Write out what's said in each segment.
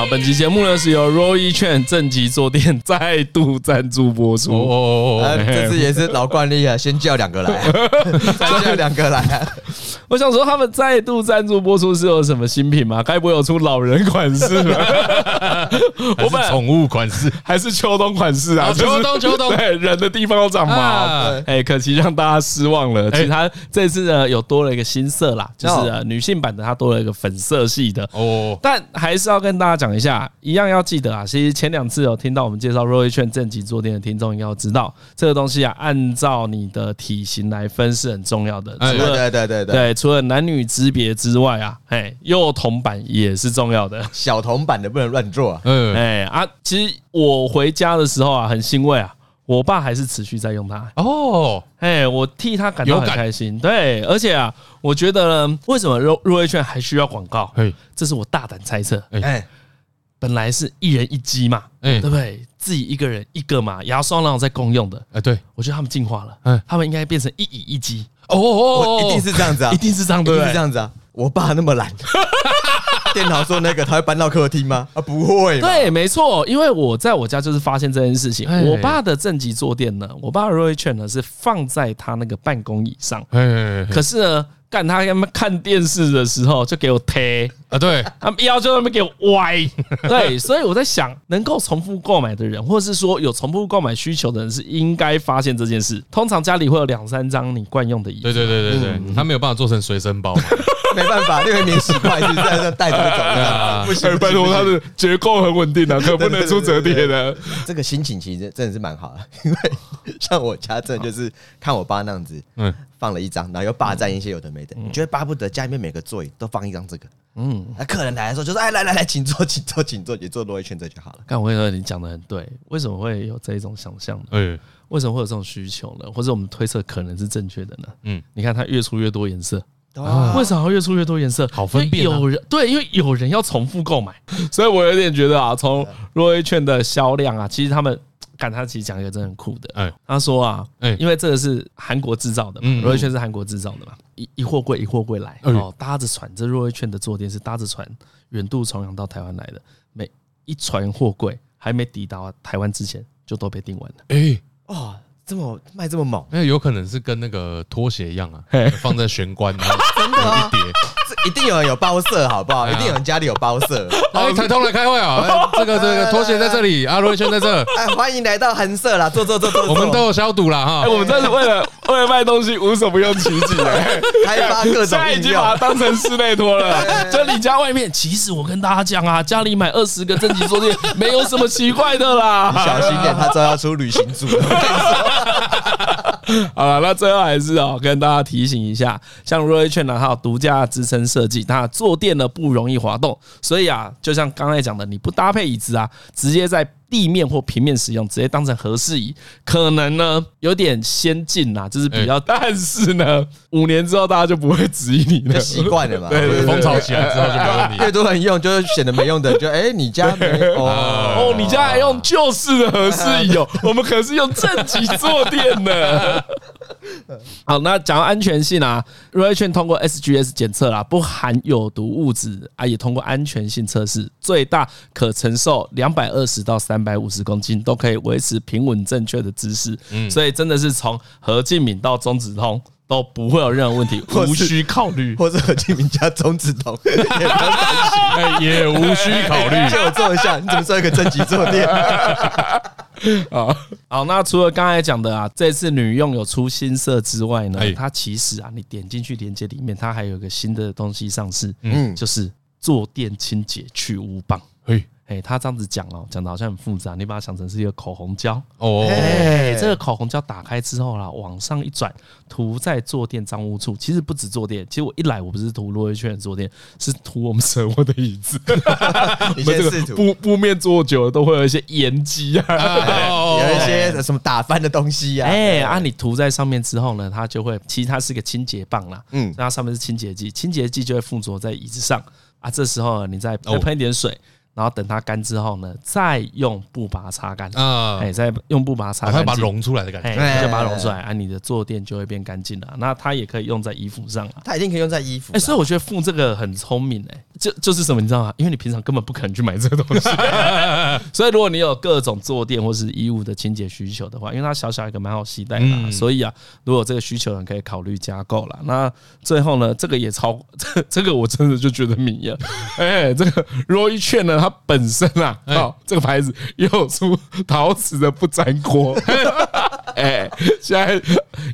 好，本期节目呢是由 Roy 券正极坐垫 再度赞助播出。哦哦哦，这次也是老惯例啊，先叫两个来，再叫两个来。我想说，他们再度赞助播出是有什么新品吗？该不会有出老人款式吧？我们宠物款式还是秋冬款式啊？秋冬，秋冬，对，人的地方都长毛。哎，可惜让大家失望了。其实它这次呢，有多了一个新色啦，就是女性版的，它多了一个粉色系的哦。但还是要跟大家讲一下，一样要记得啊。其实前两次有听到我们介绍 Roy 券正极坐垫的听众，应该要知道这个东西啊，按照你的体型来分是很重要的。对对对对对，除了男女之别之外啊，哎，幼童版也是重要的。小童版的不能乱做。嗯，哎啊，其实我回家的时候啊，很欣慰啊。我爸还是持续在用它哦，哎，我替他感到很开心。对，而且啊，我觉得呢，为什么入入会券还需要广告？这是我大胆猜测。哎，本来是一人一机嘛，哎，对不对？自己一个人一个嘛，牙刷那种在共用的。哎，对，我觉得他们进化了，嗯，他们应该变成一乙一机。哦哦，一定是这样子啊，一定是这样，对，是这样子啊。我爸那么懒。电脑说那个他会搬到客厅吗？啊，不会。对，没错，因为我在我家就是发现这件事情。我爸的正极坐垫呢，我爸的 Roy 券呢是放在他那个办公椅上。可是呢，干他他妈看电视的时候就给我推啊，对，他们腰就那么给我歪。对，所以我在想，能够重复购买的人，或者是说有重复购买需求的人，是应该发现这件事。通常家里会有两三张你惯用的椅子。对对对对对，他没有办法做成随身包。没办法，六元免洗筷子在那带着走的，不行，拜托，它的结构很稳定的，可不能出折叠的。这个心情其实真的是蛮好的，因为像我家真的就是看我爸那样子，嗯，放了一张，然后又霸占一些有的没的，你觉得巴不得家里面每个座椅都放一张这个，嗯，那客人来的时候就说，哎，来来来，请坐，请坐，请坐，你坐多一圈这就好了。刚我跟你说，你讲的很对，为什么会有这一种想象呢？嗯，为什么会有这种需求呢？或者我们推测可能是正确的呢？嗯，你看它越出越多颜色。为什么会越出越多颜色？好分辨。有人对，因为有人要重复购买，所以我有点觉得啊，从 Roy 券的销量啊，其实他们，看他其实讲一个真的很酷的。哎，他说啊，因为这个是韩国制造的嘛，Roy 券是韩国制造的嘛，一一货柜一货柜来哦，搭着船，这 Roy 券的坐垫是搭着船远渡重洋到台湾来的，每一船货柜还没抵达台湾之前就都被订完了。哎，哦。这么卖这么猛，那有可能是跟那个拖鞋一样啊，放在玄关，然后 真的一叠，这一定有人有包色，好不好？一定有人家里有包色。来，台通来开会啊！这个这个拖鞋在这里，阿 Roy 券在这。哎，欢迎来到韩舍啦，坐坐坐坐。我们都有消毒了哈。我们这是为了为了卖东西，无所不用其极，开发各种。现在已经把它当成室内拖了。就你家外面，其实我跟大家讲啊，家里买二十个正极坐垫，没有什么奇怪的啦。小心点，他知道要出旅行组。好了，那最后还是哦，跟大家提醒一下，像 Roy 券呢，它有独家支撑设计，它坐垫呢不容易滑动，所以啊，就像刚才讲的，你不搭配椅子啊，直接在。地面或平面使用，直接当成和适椅，可能呢有点先进啦，就是比较，但是呢，五年之后大家就不会质疑你了，习惯了嘛。对，风潮起来之后就没问题。越多人用，就是显得没用的，就哎，你家没哦哦，你家还用旧式的和适椅哦，我们可是用正极坐垫的。好，那讲到安全性啊，Roy 券通过 SGS 检测啦，不含有毒物质啊，也通过安全性测试，最大可承受两百二十到三百五十公斤，都可以维持平稳正确的姿势。嗯，所以真的是从何敬敏到中子通都不会有任何问题，无需考虑。或者何敬敏加中指通 也不用担心，也无需考虑。借我坐一下，你怎么做一个正极坐垫？啊好，那除了刚才讲的啊，这次女用有出新色之外呢，它其实啊，你点进去链接里面，它还有一个新的东西上市，嗯，就是坐垫清洁去污棒。哎，他这样子讲哦，讲的好像很复杂，你把它想成是一个口红胶哦。哎，这个口红胶打开之后啦，往上一转，涂在坐垫脏污处。其实不止坐垫，其实我一来我不是涂 Roy 券的坐垫，是涂我们舍窝的椅子。你们这个布布面坐久了都会有一些盐基啊，有一些什么打翻的东西呀。哎，啊，你涂在上面之后呢，它就会，其实它是个清洁棒啦。嗯，它上面是清洁剂，清洁剂就会附着在椅子上啊。这时候你再喷一点水。然后等它干之后呢，再用布把它擦干啊，哎，再用布把它擦干，它把它溶出来的感觉，就把它溶出来，啊，你的坐垫就会变干净了。那它也可以用在衣服上啊，它一定可以用在衣服。哎，所以我觉得附这个很聪明哎，就就是什么，你知道吗？因为你平常根本不可能去买这个东西，所以如果你有各种坐垫或是衣物的清洁需求的话，因为它小小一个蛮好携带的，所以啊，如果这个需求人可以考虑加购了。那最后呢，这个也超这 这个我真的就觉得迷了。哎，这个 Roy Cheng 呢，它本身啊，哦，这个牌子又有出陶瓷的不粘锅。哎，现在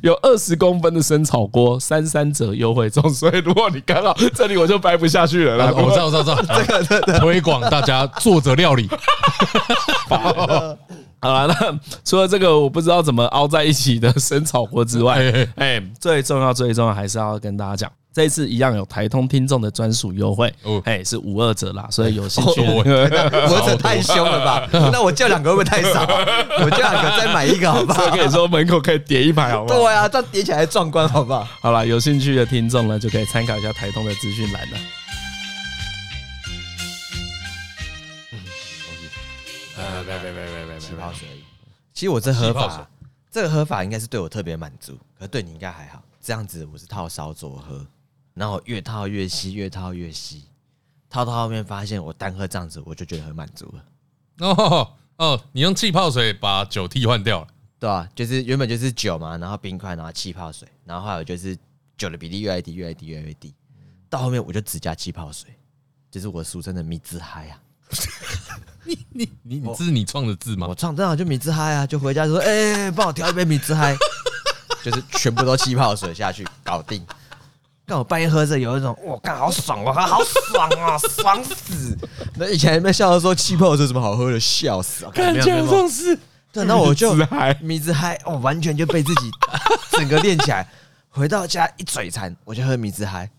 有二十公分的生炒锅，三三折优惠中，所以如果你刚好这里我就掰不下去了啦。我知道，我知道，这个推广大家作者料理。好了，那除了这个我不知道怎么凹在一起的生炒锅之外，哎，最重要、最重要还是要跟大家讲。这一次一样有台通听众的专属优惠，哎，是五二折啦，所以有兴趣的，五二折太凶了吧？那我叫两个会不会太少？我叫两个再买一个好不好？我跟你说，门口可以叠一排，好不好？对啊，这样叠起来壮观，好不好？好了，有兴趣的听众呢，就可以参考一下台通的资讯栏了。呃，别别别别别别，气泡水而已。其实我这喝法，这个喝法应该是对我特别满足，可是对你应该还好。这样子我是套烧灼喝。然后越套越稀，越套越稀，套到后面发现我单喝这样子，我就觉得很满足了。哦哦，你用气泡水把酒替换掉了，对啊，就是原本就是酒嘛，然后冰块，然后气泡水，然后还有就是酒的比例越来越低，越来越低，越来越低。到后面我就只加气泡水，就是我俗称的米字嗨啊。你 你你，这是你创的字吗？我创正好就米字嗨啊，就回家就说，哎，帮我调一杯米字嗨，就是全部都气泡水下去搞定。刚我半夜喝着，有一种我干，好爽啊，好爽啊，爽死！那以前没笑到说气泡水什么好喝的，笑死啊！感觉像是对，那我就米汁嗨，我完全就被自己整个练起来。回到家一嘴馋，我就喝米汁嗨，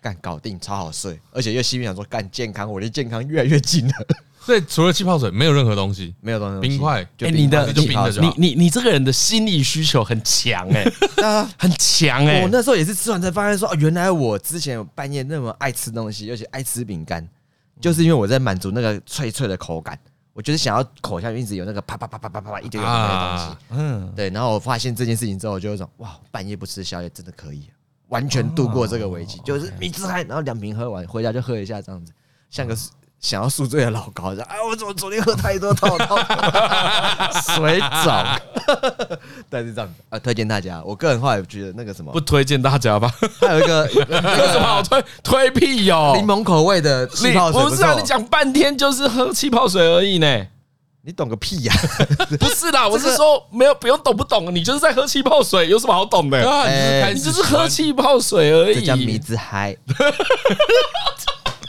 干搞定，超好睡，而且又心里想说干健康，我离健康越来越近了。所以除了气泡水，没有任何东西，没有东西，冰块。哎，你的你你你这个人的心理需求很强哎，很强哎。我那时候也是吃完才发现说，哦，原来我之前有半夜那么爱吃东西，而且爱吃饼干，就是因为我在满足那个脆脆的口感，我就是想要口下面一直有那个啪啪啪啪啪啪啪一堆有的东西。嗯，对。然后我发现这件事情之后，我就有种哇，半夜不吃宵夜真的可以，完全度过这个危机，就是米汁嗨，然后两瓶喝完回家就喝一下这样子，像个。想要宿醉的老高，哎，我怎么昨天喝太多套套 水肿？但是这样子啊，推荐大家。我个人话也觉得那个什么，不推荐大家吧。还有一个 有什么好推？推屁哟！柠檬口味的气泡水不是啊？你讲半天就是喝气泡水而已呢。你懂个屁呀！不是啦，我是说没有不用懂不懂，你就是在喝气泡水，有什么好懂的？你就是喝气泡水而已。这叫迷之嗨。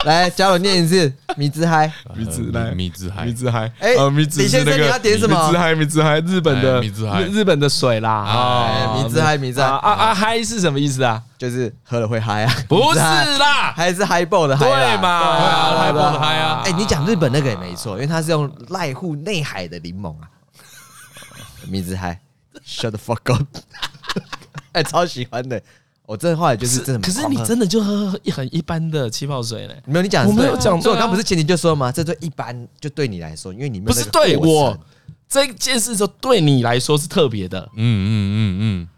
来，教我念一次米字嗨，米字来，米字嗨，米字嗨。哎，李先生，你要点什么？米字嗨，米字嗨，日本的米汁嗨，日本的水啦。啊，米汁嗨，米字嗨。啊啊嗨是什么意思啊？就是喝了会嗨啊？不是啦，还是嗨爆的嗨。对嘛？嗨爆的嗨啊！哎，你讲日本那个也没错，因为它是用濑户内海的柠檬啊。米字嗨，Shut the fuck up！哎，超喜欢的。我这话就是真的，可是你真的就喝很一般的气泡水呢？没有，你讲我没有讲，所以我刚不是前提就说吗？这对一般，就对你来说，因为你们不是对我这件事，就对你来说是特别的。嗯嗯嗯嗯，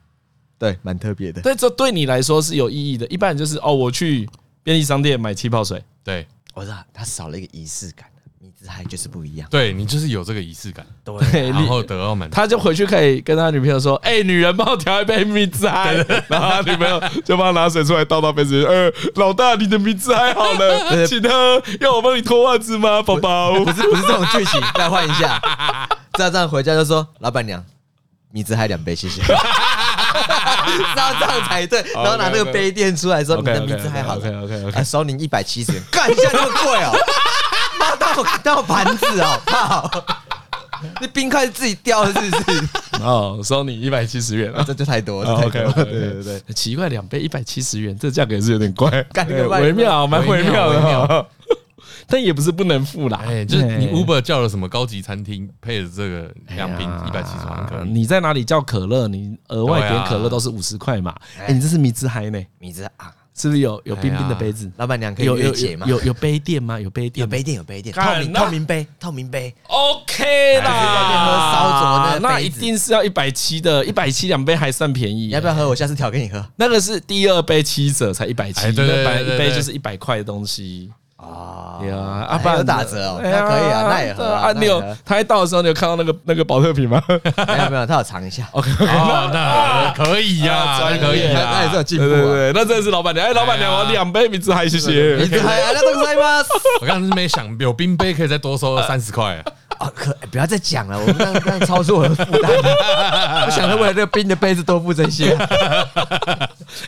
对，蛮特别的。对，这对你来说是有意义的。一般人就是哦，我去便利商店买气泡水，对，我知道他少了一个仪式感。米汁嗨就是不一样，对你就是有这个仪式感，对，然后得到满足，他就回去可以跟他女朋友说：“哎，女人帮我调一杯米汁嗨。” 然后他女朋友就帮他拿水出来倒到杯子里。呃，老大，你的米汁嗨好了，请喝。要我帮你脱袜子吗，宝宝？不是，不是这种剧情，再换一下。这样这样回家就说：“老板娘，米汁嗨两杯，谢谢。”要这样才对。然后拿那个杯垫出来说：“你的名字还好了。” OK OK，收您一百七十元，干一下那么贵哦。当当 盘子哦，靠！那冰块是自己掉的，是不是？哦，收你一百七十元，这就太多了。OK 对对对，奇怪，两杯一百七十元，这价格也是有点怪，微妙，蛮微妙的。但也不是不能付啦，哎，就是你 Uber 叫了什么高级餐厅，配的这个两瓶一百七十元，你在哪里叫可乐，你额外点可乐都是五十块嘛？哎，你这是米汁嗨呢？米汁啊！是不是有有冰冰的杯子？老板娘可以有解吗？有有杯垫吗？有杯垫，有杯垫，有杯垫，透明透明杯，透明杯，OK 啦。烧那一定是要一百七的，一百七两杯还算便宜。要不要喝？我下次调给你喝。那个是第二杯七折才一百七，一杯一杯就是一百块的东西。啊，对啊，啊，不然打折哦，那可以啊，那也喝啊。你有他一到的时候，你有看到那个那个保特瓶吗？没有没有，他有尝一下。OK，那可以 呀，可以，那也是有进步。对对，那真的是老板娘，哎，老板娘，我两杯米字嗨，谢谢。米汁嗨，那都可以吗？我刚刚是没想，有冰杯可以再多收三十块。啊，可不要再讲了，我们刚刚超出我的负担。我想着为了这个冰的杯子多付这些。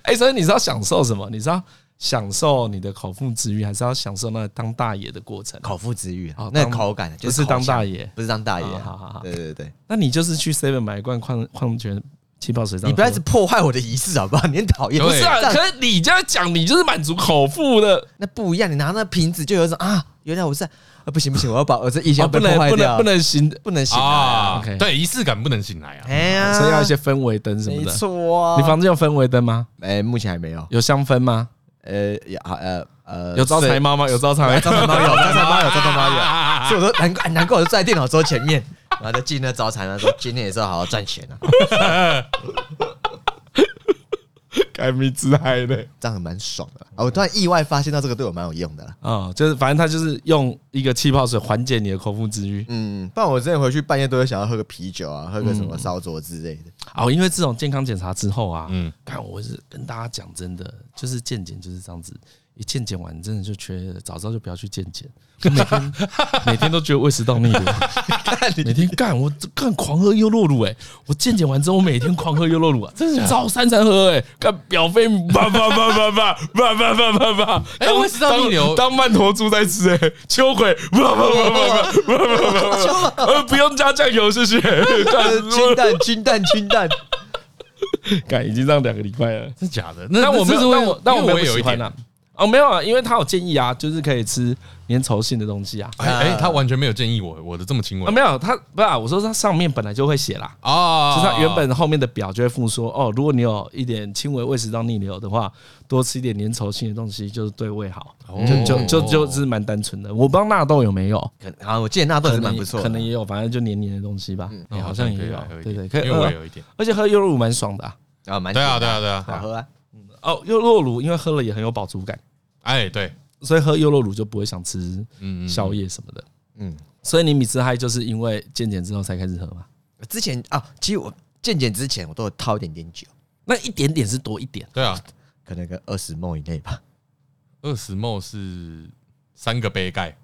哎，所以你知道享受什么？你是要享受你的口腹之欲，还是要享受那个当大爷的过程？口腹之欲啊，那个口感就是当大爷，不是当大爷。好好好，对对对，那你就是去 Seven 买一罐矿矿泉气泡水，你不要一直破坏我的仪式好不好？你很讨厌。不是啊，可是你这样讲，你就是满足口腹的，那不一样。你拿那瓶子就有一种啊，原来我是。啊，不行不行，我要把我这意象不能不能不能醒不能醒来啊！对，仪式感不能醒来啊！哎呀，所以要一些氛围灯什么的。没错，你房子有氛围灯吗？哎，目前还没有。有香氛吗？呃，有呃呃，有招财猫吗？有招财猫，招财猫有，招财猫 有，招财猫有。所以我说难怪难怪我就在电脑桌前面，然后就进那招财猫说今天也是要好好赚钱啊。开米自嗨的，这样蛮爽的啊。我突然意外发现到这个对我蛮有用的。啊，就是反正他就是用一个气泡水缓解你的口腹之欲。嗯，不然我之前回去半夜都会想要喝个啤酒啊，喝个什么烧灼之类的。哦，因为这种健康检查之后啊，嗯，看我是跟大家讲真的，就是健检就是这样子。一健检完，真的就觉得早知道就不要去健检。每天每天都觉得胃食道逆流，每天干我干狂喝优酪乳哎！我健检完之后，我每天狂喝优酪乳啊，真的早三餐喝哎，干表飞叭叭叭叭叭叭叭叭叭叭，哎，胃食道逆流。当曼陀珠在吃哎，秋葵叭叭叭叭叭叭叭，呃不用加酱油谢谢，清淡清淡清淡，干已经这样两个礼拜了，是假的？那我没有，但我但我没有喜欢啊。哦，没有啊，因为他有建议啊，就是可以吃粘稠性的东西啊。哎哎，他完全没有建议我，我的这么轻微。啊，没有，他不是啊，我说他上面本来就会写啦，哦，就是他原本后面的表就会附说，哦，如果你有一点轻微胃食道逆流的话，多吃一点粘稠性的东西就是对胃好，就就就就是蛮单纯的。我不知道纳豆有没有，啊，我记得纳豆是蛮不错，可能也有，反正就黏黏的东西吧，好像也有，对对，可以，因为我有一点，而且喝优酪乳蛮爽的啊，啊，蛮对啊对啊对啊，好喝啊，哦，优酪乳因为喝了也很有饱足感。哎，对，所以喝优酪乳就不会想吃宵夜什么的。嗯，所以你米芝嗨就是因为健检之后才开始喝嘛？之前啊，其实我健检之前我都有套一点点酒，那一点点是多一点？对啊，可能个二十 ml 以内吧。二十 ml 是三个杯盖，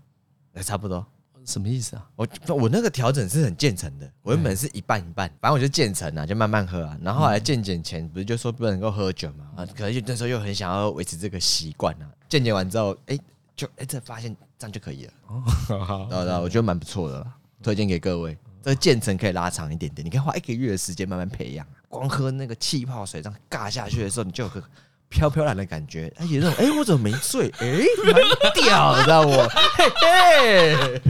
哎差不多。什么意思啊？我我那个调整是很渐层的，我原本是一半一半，反正我就渐层啊，就慢慢喝啊。然后后来健检前不是就说不能够喝酒嘛？啊，可能就那时候又很想要维持这个习惯啊。健检完之后，哎，就哎这发现这样就可以了。哦，好，对对，我觉得蛮不错的啦，推荐给各位。这个渐层可以拉长一点点，你可以花一个月的时间慢慢培养。光喝那个气泡水这样尬下去的时候，你就有个。飘飘然的感觉，而且那种哎，我怎么没醉？哎，蛮屌的，知道不？嘿嘿，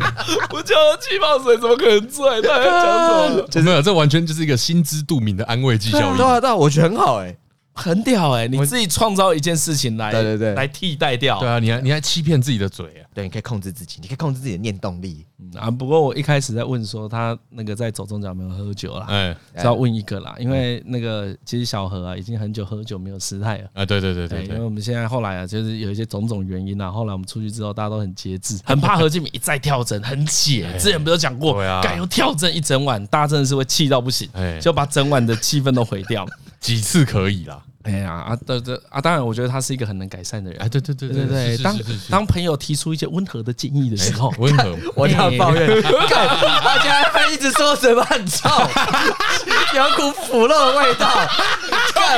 我叫气泡水，怎么可能醉？他在讲什么？没有，这完全就是一个心知肚明的安慰剂效应。对啊，对啊，我觉得很好，哎。很屌哎！你自己创造一件事情来，对对对，来替代掉。对啊，你还你还欺骗自己的嘴啊？对，你可以控制自己，你可以控制自己的念动力啊。不过我一开始在问说他那个在走中奖没有喝酒啦，哎，是要问一个啦，因为那个其实小何啊已经很久喝酒没有失态了啊。对对对对，因为我们现在后来啊，就是有一些种种原因啊，后来我们出去之后大家都很节制，很怕何敬明一再跳针，很解。之前不是讲过，敢又跳针一整晚，大家真的是会气到不行，就把整晚的气氛都毁掉。几次可以啦。哎呀啊，对对啊，当然，我觉得他是一个很能改善的人。哎，对对对对对，当当朋友提出一些温和的建议的时候，温和，我要抱怨，大家还一直说嘴巴很臭，有股腐肉的味道。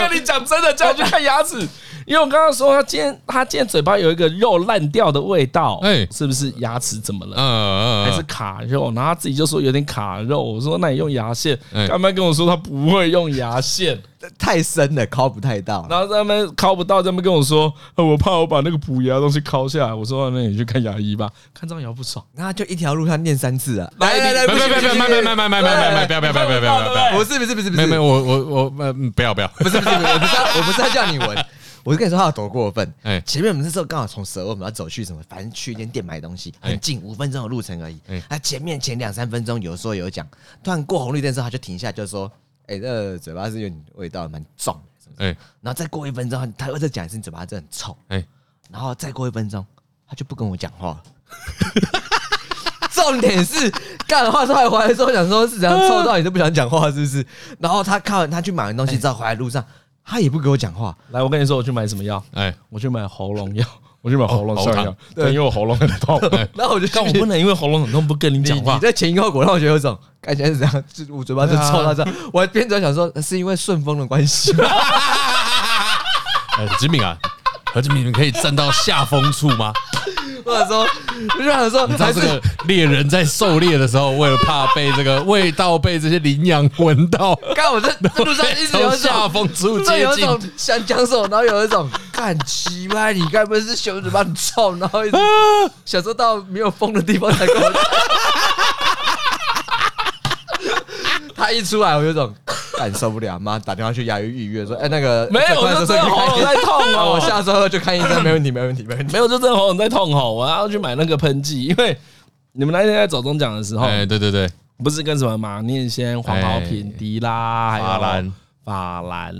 我跟你讲真的，叫你去 看牙齿，因为我刚刚说他今天他今天嘴巴有一个肉烂掉的味道，哎，是不是牙齿怎么了？嗯嗯，还是卡肉？然后他自己就说有点卡肉。我说那你用牙线，他们跟我说他不会用牙线。太深了，抠不太到。然后他们抠不到，他们跟我说，我怕我把那个补牙的东西抠下来。我说，那你去看牙医吧，看张瑶不爽。那就一条路，他念三次啊！来来来，不要不要不要，不要不要不要不要，不要不要不要不要不要，不是不是不是不是，没有没有，我我我呃不要不要，不是不是，我不是我不是在叫你闻，我就跟你说他有多过分。哎，前面我们那时候刚好从蛇我们要走去什么，反正去一间店买东西，很近，五分钟的路程而已。他前面前两三分钟有说有讲，突然过红绿灯的时候他就停下，就说，哎，这嘴巴是有点味道，蛮重。哎，然后再过一分钟，他又再讲一次，你嘴巴真的很臭。哎，然后再过一分钟，他就不跟我讲话。重点是干的话，他还回来的时候想说是怎样臭到你都不想讲话，是不是？然后他看完他去买完东西之后回来路上，他也不跟我讲话。来，我跟你说，我去买什么药？哎，我去买喉咙药，我去买喉咙上药。对，因为我喉咙很痛。然后我就但，我不能因为喉咙很痛不跟你讲话。你在前因后果让我觉得有种感觉是这样，就我嘴巴就臭到这样。我还边走想说，是因为顺风的关系。哎，吉敏啊，何志敏，你可以站到下风处吗？或者说，就想说，你知道这个猎人在狩猎的时候，为了怕被这个味道被这些羚羊闻到，看我这路上一直有下风处接近，想讲什么，然后有一种干奇怪，你该不会是熊嘴巴很臭，然后一直想说到没有风的地方才跟我。他一出来，我有种感受不了，妈打电话去牙医预约说，哎，那个没有，我就真的喉咙在痛 哦，我下周就看医生，没问题，没问题，没问题，没有，就真的喉咙在痛哦，我要去买那个喷剂，因为你们那天在走中奖的时候，哎，对对对，不是跟什么马念先、黄豪平、迪拉还有兰。法兰、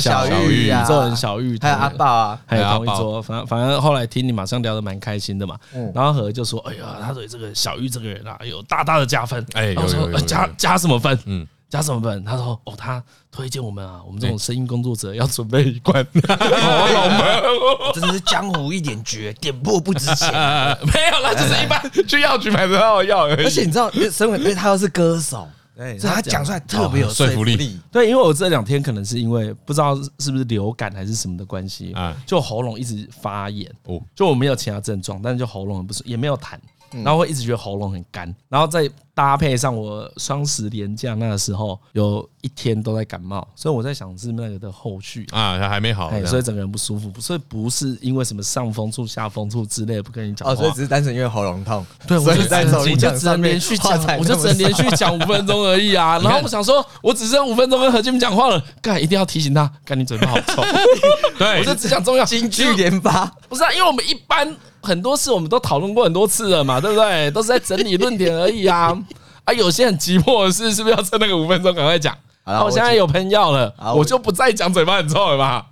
小玉、宇宙人小玉，还有阿豹啊，还有同一桌。反正反正后来听你马上聊得蛮开心的嘛。然后何就说：“哎呀，他对这个小玉这个人啊，有大大的加分。”哎，我说加加什么分？嗯，加什么本？他说：“哦，他推荐我们啊，我们这种声音工作者要准备一罐喉咙门，真的是江湖一点绝，点破不值钱。没有啦，就是一般去药局买的药而已。而且你知道，身为因为他又是歌手。”对，所以他讲出来特别有说服力。对，因为我这两天可能是因为不知道是不是流感还是什么的关系啊，就喉咙一直发炎。哦，就我没有其他症状，但是就喉咙很不舒服，也没有痰。然后会一直觉得喉咙很干，然后再搭配上我双十连假那个时候有一天都在感冒，所以我在想是那个的后续啊，他还没好，所以整个人不舒服，所以不是因为什么上风处、下风处之类不跟你讲哦，所以只是单纯因为喉咙痛。对，我就在我就只能连续讲，我就只能连续讲五分钟而已啊。然后我想说，我只剩五分钟跟何金讲话了，干一定要提醒他，干你嘴巴好臭。对，我就只讲重要，金句连发，不是啊，因为我们一般。很多事我们都讨论过很多次了嘛，对不对？都是在整理论点而已啊。啊，有些很急迫的事，是不是要趁那个五分钟赶快讲？好，我现在有喷药了，我就不再讲嘴巴很臭了吧？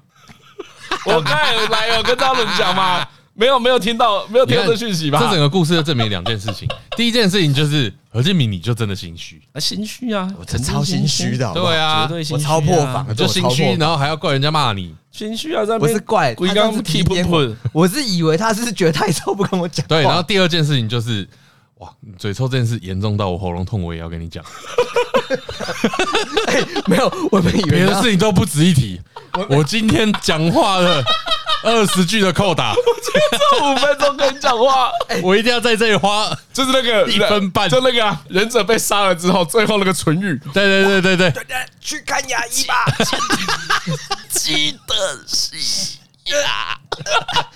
我刚才来有跟他们讲嘛，没有没有听到没有听到这讯息吧？这整个故事就证明两件事情。第一件事情就是何建明，你就真的心虚啊，心虚啊，我真超心虚的，对啊，我超破防，就心虚，然后还要怪人家骂你。心虚啊，在不是怪，他刚刚踢喷喷，我是以为他是觉得太臭不跟我讲。对，然后第二件事情就是，哇，嘴臭这件事严重到我喉咙痛，我也要跟你讲。没有，我们以为别的事情都不值一提。我今天讲话了二十句的扣打，我今天只有五分钟跟你讲话，我一定要在这里花，就是那个一分半，就那个忍者被杀了之后，最后那个唇语。对对对对对，去看牙医吧。记得洗牙，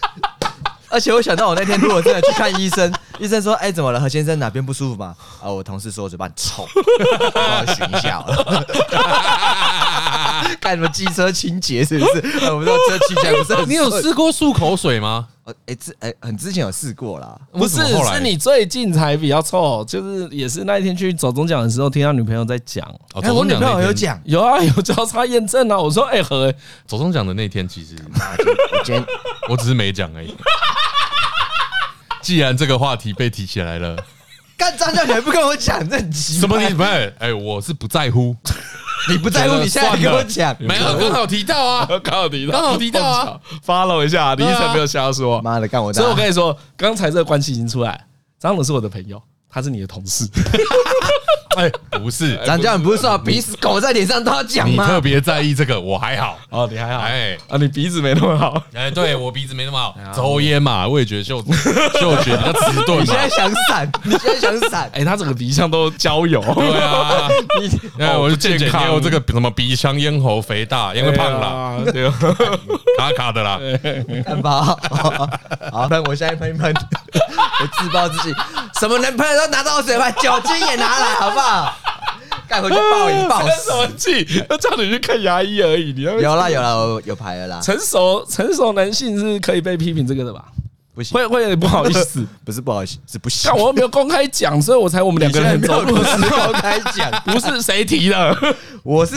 而且我想到我那天如果真的去看医生，医生说：“哎，怎么了，何先生哪边不舒服吗？”啊，我同事说我嘴巴很臭，帮我寻一下了。干什么机车清洁是不是？我们说车清洁不是？你有试过漱口水吗？呃，哎，之哎，很之前有试过啦。不是，是你最近才比较臭，就是也是那一天去走中奖的时候，听到女朋友在讲。哎，我女朋友有讲，有啊，有交叉验证啊。我说，哎，何走中奖的那天，其实我今天 我只是没讲而已。既然这个话题被提起来了，干张教你还不跟我讲，这很奇怪。什么？你不是？哎，我是不在乎。你不在乎，你现在跟我讲，没有刚好提到啊，刚好提到，刚好提到啊，follow 一下，你一直没有瞎说，妈的干我！所以我跟你说，刚才这个关系已经出来，张总是我的朋友。他是你的同事，哎，不是，咱这样不是说鼻屎狗在脸上都要讲吗？你特别在意这个，我还好。哦，你还好，哎，啊，你鼻子没那么好，哎，对我鼻子没那么好，抽烟嘛，味觉嗅嗅 觉比较迟钝。你现在想闪？你现在想闪？哎，他整个鼻腔都焦油，对啊，你，我就健康，有这个什么鼻腔咽喉肥大，因为胖了，对，卡卡的啦，看吧，好，那我现在喷一喷，我自暴自己，什么能喷？拿到我嘴巴，酒精也拿来，好不好？盖回去爆一爆。生什么气？要叫你去看牙医而已。你要有啦有啦，我有牌了啦。成熟成熟男性是可以被批评这个的吧？不行，会会有点不好意思。不是不好意思，是不行。但我又没有公开讲，所以我才我们两个人走路时公开讲，不是谁提的？我是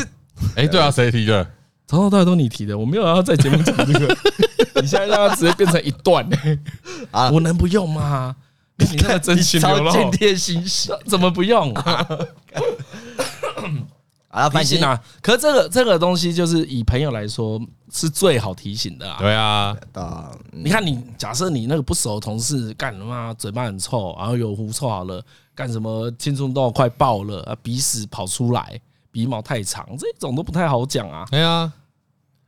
哎，对啊，谁提的？从头到尾都你提的，我没有要在节目讲这个。你现在让它直接变成一段啊？我能不用吗？你那个真心 流露，超贴心，怎么不用啊？啊，提醒啊！可是这个这个东西，就是以朋友来说，是最好提醒的啊。对啊，你看，你假设你那个不熟的同事干什么，嘴巴很臭，然后有狐臭好了，干什么青春痘快爆了啊，鼻屎跑出来，鼻毛太长，这种都不太好讲啊。对啊，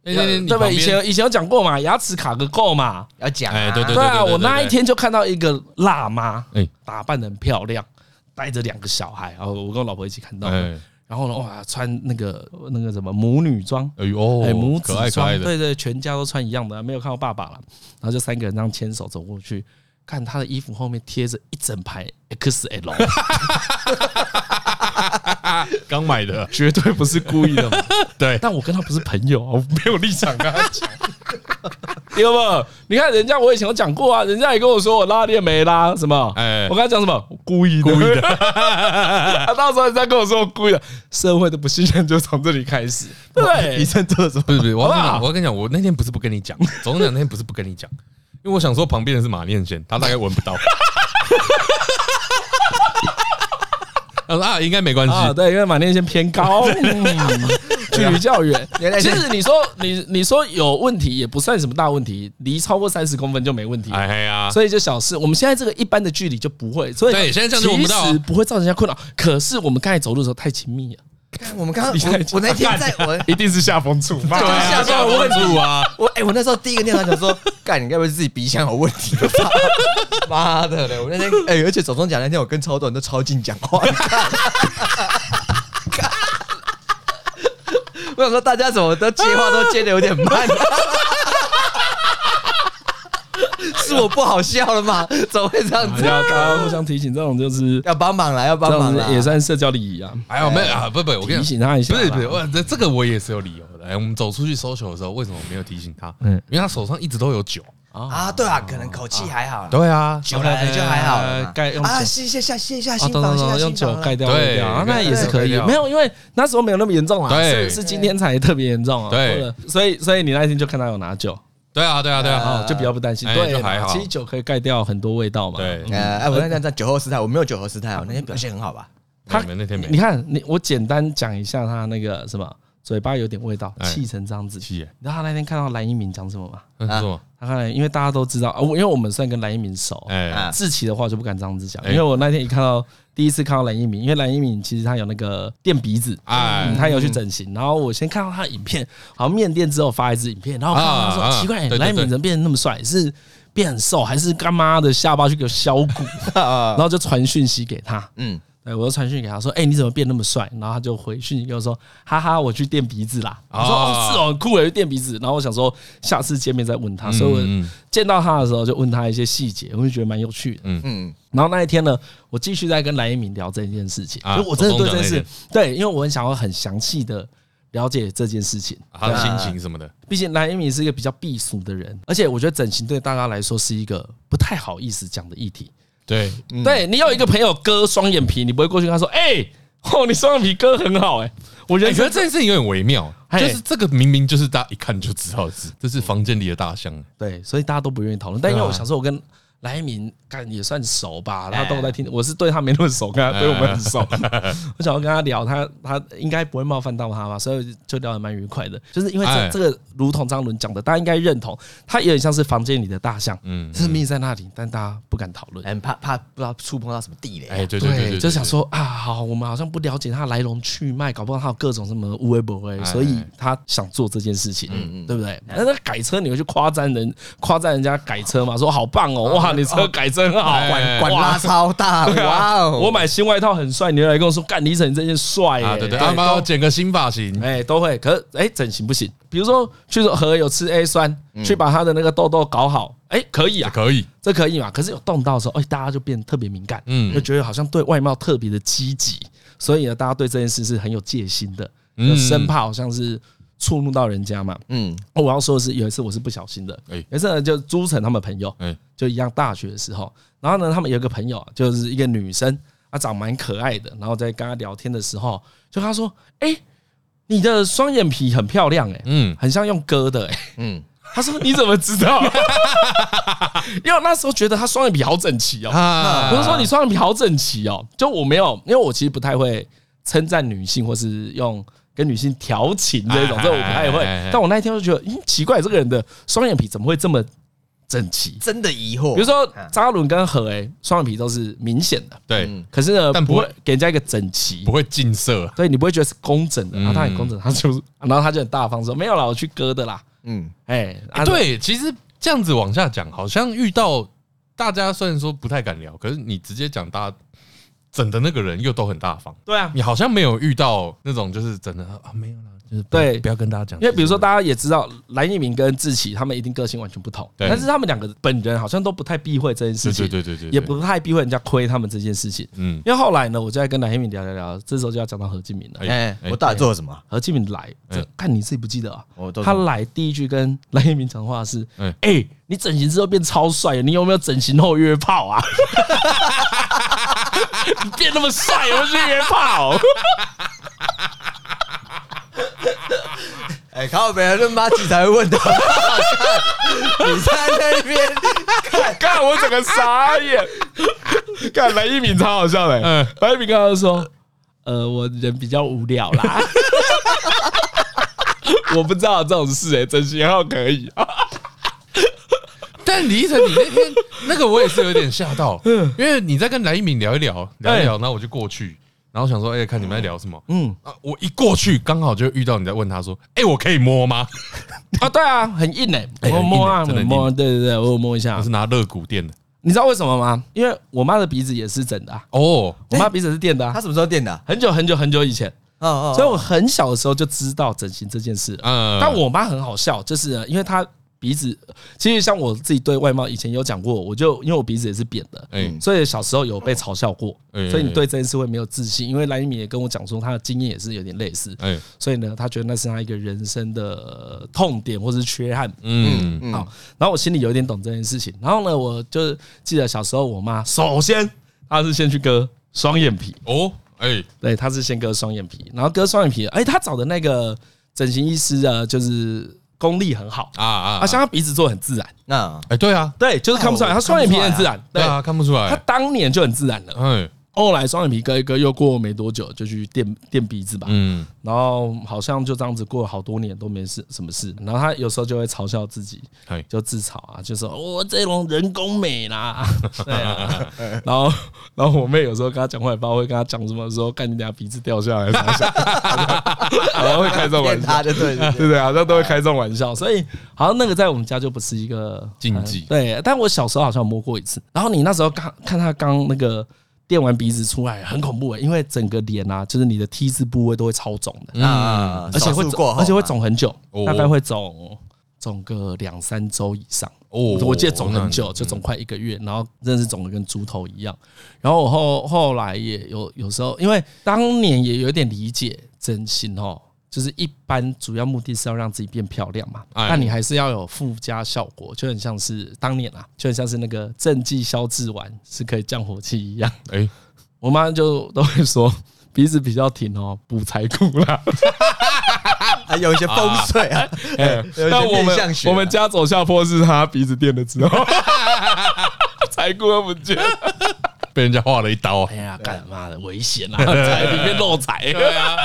对对对，以前以前有讲过嘛，牙齿卡个够嘛，要讲。哎，对对对啊，我那一天就看到一个辣妈，哎，打扮得很漂亮，带着两个小孩，然后我跟我老婆一起看到。然后呢，哇，穿那个那个什么母女装，哎呦，哎母子装，对对，全家都穿一样的，没有看到爸爸了。然后就三个人这样牵手走过去，看他的衣服后面贴着一整排 XL，刚买的，绝对不是故意的嘛。对，但我跟他不是朋友，我没有立场跟他讲。有没有？你看人家，我以前有讲过啊，人家也跟我说我拉链没拉什么？哎，我跟他讲什么？故意的，故意的。他到时候人家跟我说我故意的，社会的不信任就从这里开始。对，医生做什么？不是不是，我要跟你讲，我要跟你讲，我那天不是不跟你讲，总讲那天不是不跟你讲，因为我想说旁边的是马念先，他大概闻不到。他说啊，应该没关系。对，因为马念先偏高。距离较远，其实你说你你说有问题也不算什么大问题，离超过三十公分就没问题。哎呀，所以就小事。我们现在这个一般的距离就不会，所以对，现在这样就闻不到，其实不会造成人家困扰。可是我们刚才走路的时候太亲密了。我们刚刚我我那天在我 一定是下风处，对，下风处啊。我哎，我那时候第一个念头想说，干，你该不会是自己鼻腔有问题吧？妈的嘞！我那天哎，而且总统讲那天我跟超多人都超近讲话。我想说，大家怎么都接话都接的有点慢？是我不好笑了吗？怎么会这样子？要大家互相提醒，这种就是 要帮忙啦，要帮忙啦，也算社交礼仪啊。哎呦，没有啊，不不，我跟你提醒他一下，不是不是，我这这个我也是有理由的。哎，我们走出去搜球的时候，为什么没有提醒他？嗯，因为他手上一直都有酒。啊，对啊，可能口气还好，对啊，酒来了就还好，盖用啊，卸卸下卸下心防，用酒盖掉，对，那也是可以，没有，因为那时候没有那么严重啊，是是今天才特别严重啊，对，所以所以你那一天就看他有拿酒，对啊对啊对啊，就比较不担心，对，还好，其实酒可以盖掉很多味道嘛，对，哎，我那天在酒后失态，我没有酒后失态哦，那天表现很好吧？他那天没，你看你，我简单讲一下他那个什么。嘴巴有点味道，气成这样子。气你知道他那天看到蓝一鸣讲什么吗？啊，他看，因为大家都知道啊，因为我们算跟蓝一鸣熟。哎，志奇的话就不敢这样子讲，因为我那天一看到第一次看到蓝一鸣，因为蓝一鸣其实他有那个垫鼻子，哎，他有去整形。然后我先看到他的影片，好像面店之后发一支影片，然后看到他说奇怪，蓝一鸣怎么变得那么帅？是变很瘦，还是干妈的下巴去给削骨？然后就传讯息给他，嗯。哎，我就传讯给他说：“哎，你怎么变那么帅？”然后他就回讯息给我说：“哈哈，我去垫鼻子啦。”我说：“哦，是哦，很酷诶，去垫鼻子。”然后我想说，下次见面再问他。所以我见到他的时候就问他一些细节，我就觉得蛮有趣的。嗯嗯。然后那一天呢，我继续在跟蓝一鸣聊这件事情，就我真的对这件事，对，因为我很想要很详细的了解这件事情，他的心情什么的。毕竟蓝一鸣是一个比较避俗的人，而且我觉得整形对大家来说是一个不太好意思讲的议题。对，对你有一个朋友割双眼皮，你不会过去跟他说：“哎，哦，你双眼皮割很好。”哎，我觉得觉得这件事情有点微妙，就是这个明明就是大家一看就知道是，这是房间里的大象。对，所以大家都不愿意讨论。但因为我想说，我跟蓝一鸣干也算熟吧，他都在听。我是对他没那么熟，跟他对我们很熟。我想要跟他聊，他他应该不会冒犯到他吧，所以就聊得蛮愉快的。就是因为这这个，如同张伦讲的，大家应该认同，他有点像是房间里的大象，嗯，是密在那里，但大家不敢讨论，很怕怕不知道触碰到什么地雷。哎，对对对，就想说啊，好，我们好像不了解他来龙去脉，搞不好他有各种什么无微不微，所以他想做这件事情，嗯嗯，对不对？那那改车你会去夸赞人，夸赞人家改车嘛？说好棒哦，哇！你车改真好，管管拉超大，哇哦！我买新外套很帅，你又来跟我说干李晨你这件帅啊？对对，帮我剪个新发型，哎，都会。可是哎，整形不行。比如说去说和有吃 A 酸，去把他的那个痘痘搞好，哎，可以啊，可以，这可以嘛？可是有动到的时候，哎，大家就变得特别敏感，嗯，就觉得好像对外貌特别的积极，所以呢，大家对这件事是很有戒心的，就生怕好像是。触怒到人家嘛？嗯，我要说的是，有一次我是不小心的。有一次呢，就朱晨他们朋友，就一样大学的时候，然后呢，他们有一个朋友，就是一个女生，她长蛮可爱的，然后在跟她聊天的时候，就她说：“哎，你的双眼皮很漂亮，哎，嗯，很像用割的，哎，嗯。”他说你怎么知道？因为我那时候觉得他双眼皮好整齐哦。我就说你双眼皮好整齐哦。就我没有，因为我其实不太会称赞女性，或是用跟女性调情这种，这我不太会。但我那一天就觉得，咦，奇怪，这个人的双眼皮怎么会这么？整齐，真的疑惑。比如说扎伦跟何诶，双眼皮都是明显的，对。可是呢，但不会给人家一个整齐，不会近色，所以，你不会觉得是工整的。然后他很工整，他就，然后他就很大方说没有啦，我去割的啦。嗯，哎，对，其实这样子往下讲，好像遇到大家虽然说不太敢聊，可是你直接讲，大家整的那个人又都很大方。对啊，你好像没有遇到那种就是整的啊，没有啦。就是对，不要跟大家讲，因为比如说大家也知道蓝奕明跟志奇他们一定个性完全不同，但是他们两个本人好像都不太避讳这件事情，对对对对，也不太避讳人家亏他们这件事情。嗯，因为后来呢，我就在跟蓝奕明聊聊聊，这时候就要讲到何敬明了。哎，我到底做了什么？何敬明来，看你自己不记得啊？他来第一句跟蓝奕明讲话是：哎，你整形之后变超帅，你有没有整形后约炮啊？你变那么帅，有没有去约炮？哎，靠北，那马吉才会问到？你在那边看，看我整个傻眼。看蓝一鸣超好笑的，嗯，蓝一鸣刚刚说，呃，我人比较无聊啦。我不知道这种事，哎，整形后可以。但李依晨，你那天那个我也是有点吓到，嗯，因为你在跟蓝一鸣聊一聊，聊一聊，然后我就过去。然后想说，哎，看你们在聊什么？嗯啊，我一过去刚好就遇到你在问他说，哎，我可以摸吗？啊，对啊，很硬哎，我摸啊，摸，对对对，我摸一下。我是拿热骨垫的，你知道为什么吗？因为我妈的鼻子也是整的哦，我妈鼻子是垫的，她什么时候垫的？很久很久很久以前，哦哦，所以我很小的时候就知道整形这件事。嗯，但我妈很好笑，就是因为她。鼻子其实像我自己对外貌以前有讲过，我就因为我鼻子也是扁的，嗯，所以小时候有被嘲笑过，所以你对这件事会没有自信。因为蓝一鸣也跟我讲说，他的经验也是有点类似，所以呢，他觉得那是他一个人生的痛点或是缺憾，嗯，好，然后我心里有点懂这件事情，然后呢，我就记得小时候我妈首先她是先去割双眼皮。哦，哎，对，她是先割双眼皮，然后割双眼皮，哎，她找的那个整形医师啊，就是。功力很好。啊啊！啊，像他鼻子做的很自然，那哎，对啊，对，就是看不出来，他双眼皮很自然，对。啊，看不出来，他当年就很自然了，嗯。后来双眼皮割一割，又过没多久就去垫垫鼻子吧。嗯，然后好像就这样子过了好多年都没事，什么事。然后他有时候就会嘲笑自己，就自嘲啊，就说我这种人工美啦。对啊。然后，然后我妹有时候跟他讲话，也不知道会跟他讲什么，说看你俩鼻子掉下来，然后会开这种玩笑，对对对对，好像都会开这种玩笑。所以好像那个在我们家就不是一个禁忌。对，但我小时候好像摸过一次。然后你那时候刚看他刚那个。垫完鼻子出来很恐怖，因为整个脸啊，就是你的 T 字部位都会超肿的，啊，而且会肿而且会肿很久，大概会肿肿个两三周以上。哦，我记得肿很久，就肿快一个月，然后真的是肿的跟猪头一样。然后我后后来也有有时候，因为当年也有点理解真心哦。就是一般主要目的是要让自己变漂亮嘛，但你还是要有附加效果，就很像是当年啊，就很像是那个镇静消脂丸是可以降火气一样。哎，我妈就都会说鼻子比较挺哦，补财库啦，还 有一些风水啊。哎，但我们我们家走下坡是她鼻子垫了之后，财库都不见，被人家划了一刀。哎呀，干嘛的危险啊，财里面漏财。对啊。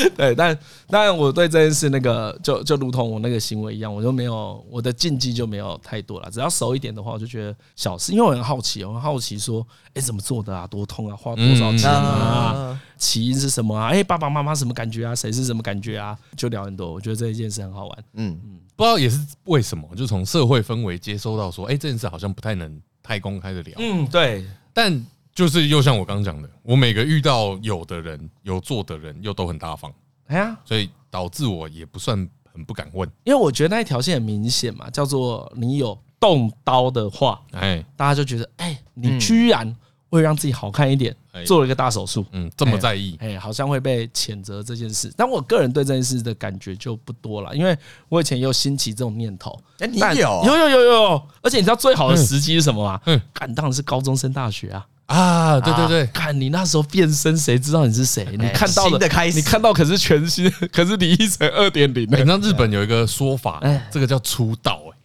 对，但但我对这件事那个就就如同我那个行为一样，我就没有我的禁忌就没有太多了。只要熟一点的话，我就觉得小事，因为我很好奇，我很好奇说，哎，怎么做的啊？多痛啊？花多少钱啊？起因是什么啊？哎，爸爸妈妈什么感觉啊？谁是什么感觉啊？就聊很多，我觉得这一件事很好玩。嗯嗯，不知道也是为什么，就从社会氛围接收到说，哎，这件事好像不太能太公开的聊。嗯，对，但。就是又像我刚刚讲的，我每个遇到有的人有做的人又都很大方，哎呀，所以导致我也不算很不敢问，因为我觉得那一条线很明显嘛，叫做你有动刀的话，哎，大家就觉得，哎，你居然会让自己好看一点，做了一个大手术，嗯，这么在意，哎，好像会被谴责这件事，但我个人对这件事的感觉就不多了，因为我以前也有兴起这种念头，哎，你有，有有有有，而且你知道最好的时机是什么吗？嗯，敢当然是高中升大学啊。啊，对对对，看你那时候变身，谁知道你是谁？你看到的开始，你看到可是全新，可是李依晨二点零。你知道日本有一个说法，这个叫出道，哎，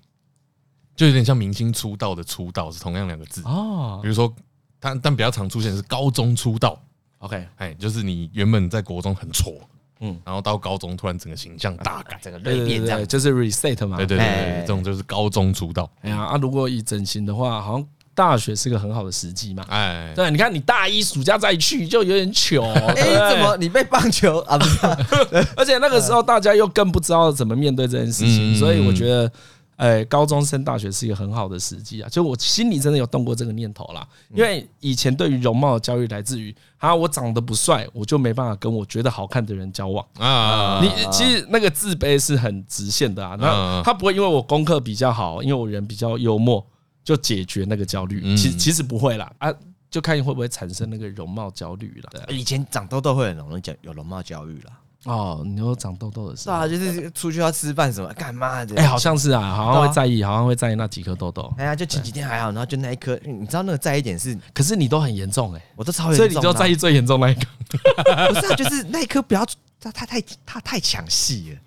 就有点像明星出道的出道是同样两个字哦。比如说，但但比较常出现的是高中出道，OK，哎，就是你原本在国中很挫，嗯，然后到高中突然整个形象大改，整个蜕变这样，就是 reset 嘛。对对对，这种就是高中出道。哎呀，啊，如果以整形的话，好像。大学是个很好的时机嘛？哎，对，你看你大一暑假再去就有点糗。哎，怎么你被棒球啊？不是，而且那个时候大家又更不知道怎么面对这件事情，所以我觉得，哎，高中升大学是一个很好的时机啊。就我心里真的有动过这个念头啦，因为以前对于容貌的焦虑来自于啊，我长得不帅，我就没办法跟我觉得好看的人交往啊。你其实那个自卑是很直线的啊。那他不会因为我功课比较好，因为我人比较幽默。就解决那个焦虑，其实其实不会啦啊，就看你会不会产生那个容貌焦虑了。以前长痘痘会很容易讲有容貌焦虑啦。哦，你说长痘痘的时候，是啊，就是出去要吃饭什么干嘛的？哎，好像是啊，好像会在意，好像会在意那几颗痘痘。哎呀，就前几天还好，然后就那一颗，你知道那个在意点是，可是你都很严重哎，我都超严重，所以你就在意最严重那一颗。不是啊，就是那一颗不要，它它太它太抢戏了，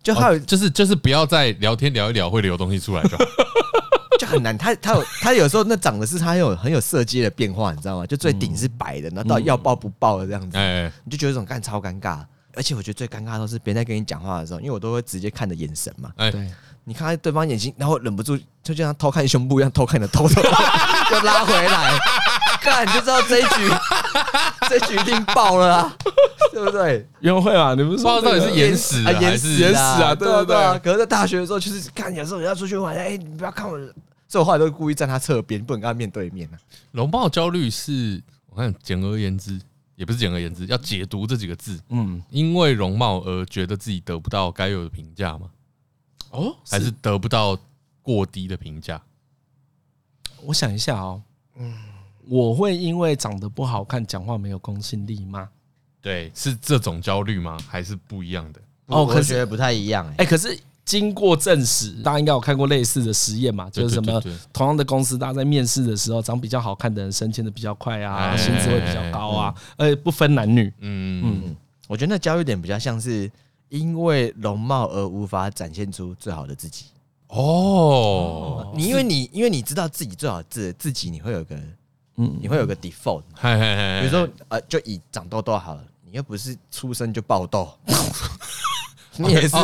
就还有就是就是不要再聊天聊一聊会流东西出来就好。就很难，他他有他有时候那长的是他有很有色阶的变化，你知道吗？就最顶是白的，然后到要爆不爆的这样子，你就觉得这种干超尴尬。而且我觉得最尴尬的都是别人在跟你讲话的时候，因为我都会直接看着眼神嘛。对，你看对方眼睛，然后忍不住就像偷看胸部一样偷看你的头头，就拉回来，看你就知道这一局 这一局一定爆了啊，对不对？约会嘛，你们说到底是眼屎啊，还是眼屎啊？对不对。可是在大学的时候，就是看有时候人家出去玩，哎，你不要看我。所以我后来都会故意站他侧边，不能跟他面对面呢。容貌焦虑是，我看简而言之，也不是简而言之，要解读这几个字。嗯，因为容貌而觉得自己得不到该有的评价吗？哦，还是得不到过低的评价？我想一下哦，嗯，我会因为长得不好看，讲话没有公信力吗？对，是这种焦虑吗？还是不一样的？哦，我觉得不太一样。哎，可是。经过证实，大家应该有看过类似的实验嘛？就是什么同样的公司，大家在面试的时候，长比较好看的人升迁的比较快啊，薪资会比较高啊，而且不分男女。嗯嗯，我觉得那焦虑点比较像是因为容貌而无法展现出最好的自己。哦，你因为你因为你知道自己最好自自己，你会有个嗯，你会有个 default。比如说呃，就以长痘痘好了，你又不是出生就爆痘。你也是，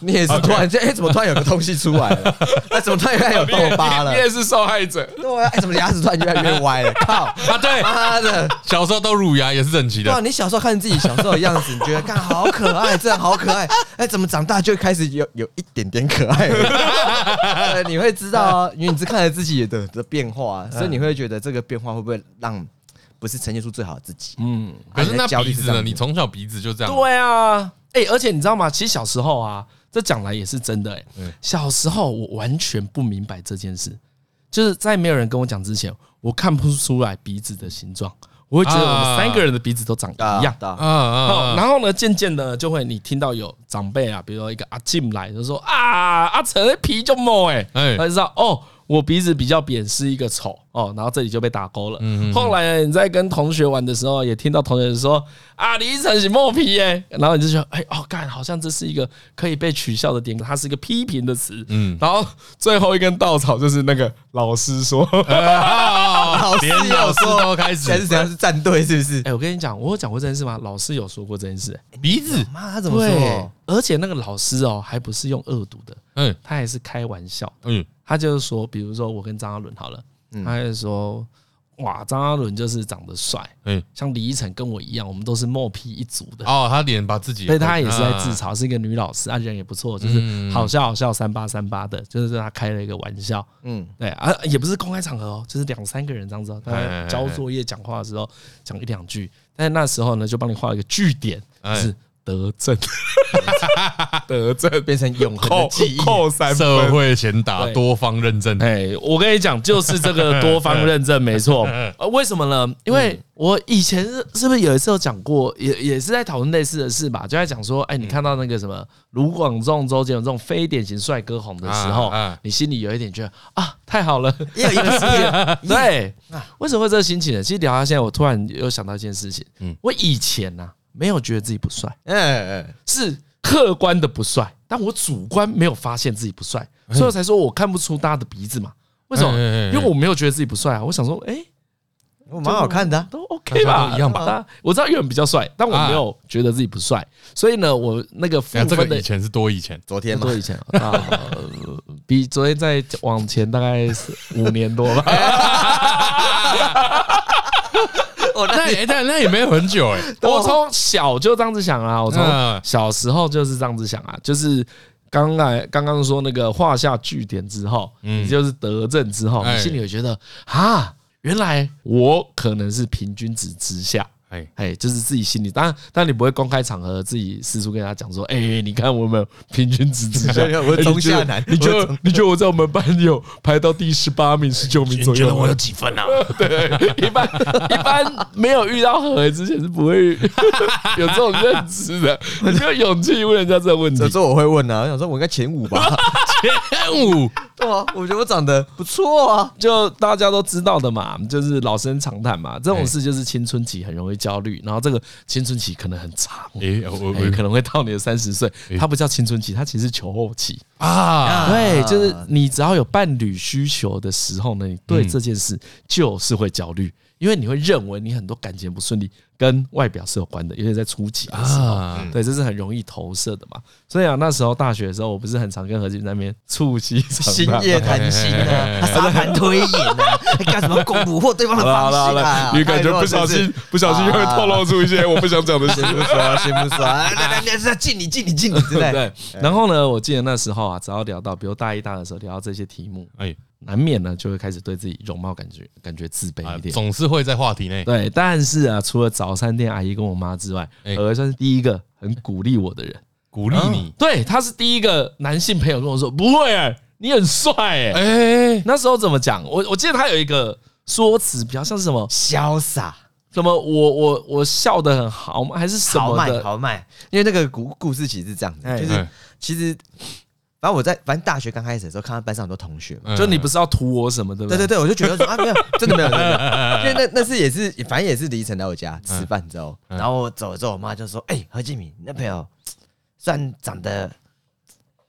你也是突然间，哎，怎么突然有个东西出来了？哎，怎么突然间有痘疤了？你也是受害者。对啊，哎，怎么牙齿突然越来越歪了？靠！啊，对，妈的，小时候都乳牙也是整齐的。哇，你小时候看自己小时候的样子，你觉得看好可爱，这样好可爱。哎，怎么长大就开始有有一点点可爱了？你会知道，因为你是看着自己的的变化，所以你会觉得这个变化会不会让不是呈现出最好的自己？嗯，可是那鼻子呢？你从小鼻子就这样？对啊。哎、欸，而且你知道吗？其实小时候啊，这讲来也是真的、欸。哎，小时候我完全不明白这件事，就是在没有人跟我讲之前，我看不出来鼻子的形状，我会觉得我们三个人的鼻子都长一样。嗯嗯。然后呢，渐渐的就会你听到有长辈啊，比如说一个阿进来，就说啊，阿成的皮就毛哎，他就知道哦。我鼻子比较扁，是一个丑哦，然后这里就被打勾了。后来呢，你在跟同学玩的时候，也听到同学说啊，李依晨是磨皮耶，然后你就说哎哦，干，好像这是一个可以被取笑的点，它是一个批评的词。嗯，然后最后一根稻草就是那个老师说，老师有说都开始，还是怎样是站队是不是？哎，我跟你讲，我有讲过这件事吗？老师有说过这件事。鼻子，妈，他怎么说？而且那个老师哦，还不是用恶毒的，嗯，他还是开玩笑，嗯。他就是说，比如说我跟张阿伦好了，他就说，哇，张阿伦就是长得帅，嗯，像李依晨跟我一样，我们都是默批一族的。哦，他脸把自己，所以他也是在自嘲，是一个女老师，啊，人也不错，就是好笑好笑，三八三八的，就是他开了一个玩笑，嗯，对啊，也不是公开场合哦，就是两三个人这样子，他交作业讲话的时候讲一两句，但是那时候呢，就帮你画了一个句点，是德政，德政变成永恒的记忆，扣三分，社会贤达多方认证。哎，我跟你讲，就是这个多方认证没错。呃，为什么呢？因为我以前是是不是有一次有讲过，也也是在讨论类似的事吧？就在讲说，哎，你看到那个什么卢广仲、周杰伦这种非典型帅哥红的时候，你心里有一点觉得啊，太好了，也有一个世界。对，为什么会这个心情呢？其实聊到现在，我突然又想到一件事情。嗯，我以前呢。没有觉得自己不帅，嗯，是客观的不帅，但我主观没有发现自己不帅，所以我才说我看不出大家的鼻子嘛。为什么？因为我没有觉得自己不帅啊。我想说，哎，我蛮好看的，都 OK 吧，一样吧。我知道有人比较帅，但我没有觉得自己不帅。所以呢，我那个这个以前是多以前，昨天多以前 啊，比昨天再往前大概是五年多吧。哦，那也那那也没有很久 哎，我从小就这样子想啊，我从小时候就是这样子想啊，就是刚来刚刚说那个画下句点之后，嗯，就是得证之后，你心里会觉得啊，原来我可能是平均值之下。哎，就是自己心里，当然，当然你不会公开场合自己四处跟他讲说，哎，你看我们平均值之下，我中下男，你觉得你觉得我在我们班有排到第十八名、十九名左右？你觉得我有几分啊？对，一般一般没有遇到何之前是不会 有这种认知的，你就有勇气问人家这个问题。有时候我会问啊，我想说我应该前五吧，前五，对啊，我觉得我长得不错啊，就大家都知道的嘛，就是老生常谈嘛，这种事就是青春期很容易。焦虑，然后这个青春期可能很长，诶，可能会到你的三十岁，它不叫青春期，它其实是求后期啊。对，就是你只要有伴侣需求的时候呢，你对这件事就是会焦虑，因为你会认为你很多感情不顺利。跟外表是有关的，尤其在初期的时候，对，这是很容易投射的嘛。所以啊，那时候大学的时候，我不是很常跟何进在那边促膝深夜谈心啊，沙盘推演啊，干什么攻捕获对方的方向啊？你感觉不小心，不小心又会透露出一些我不想讲的，心不爽，心不爽。来来来，是敬你，敬你，敬你，对不对？然后呢，我记得那时候啊，只要聊到，比如大一、大二的时候，聊到这些题目，哎。难免呢，就会开始对自己容貌感觉感觉自卑一点，总是会在话题内。对，但是啊，除了早餐店阿姨跟我妈之外，何算是第一个很鼓励我的人，鼓励你。对，他是第一个男性朋友跟我说：“不会哎，你很帅哎。”哎，那时候怎么讲？我我记得他有一个说辞，比较像是什么潇洒，什么我我我笑得很豪吗？还是什么的豪迈？豪迈。因为那个故故事其实是这样子，就是其实。然后我在反正大学刚开始的时候，看到班上很多同学嘛，就你不是要图我什么的？对？对对，我就觉得说啊，没有，真的没有，真的没有，因为那那次也是，反正也是李晨来我家吃饭之后，然后我走了之后，我妈就说：“哎，何敬明，你那朋友虽然长得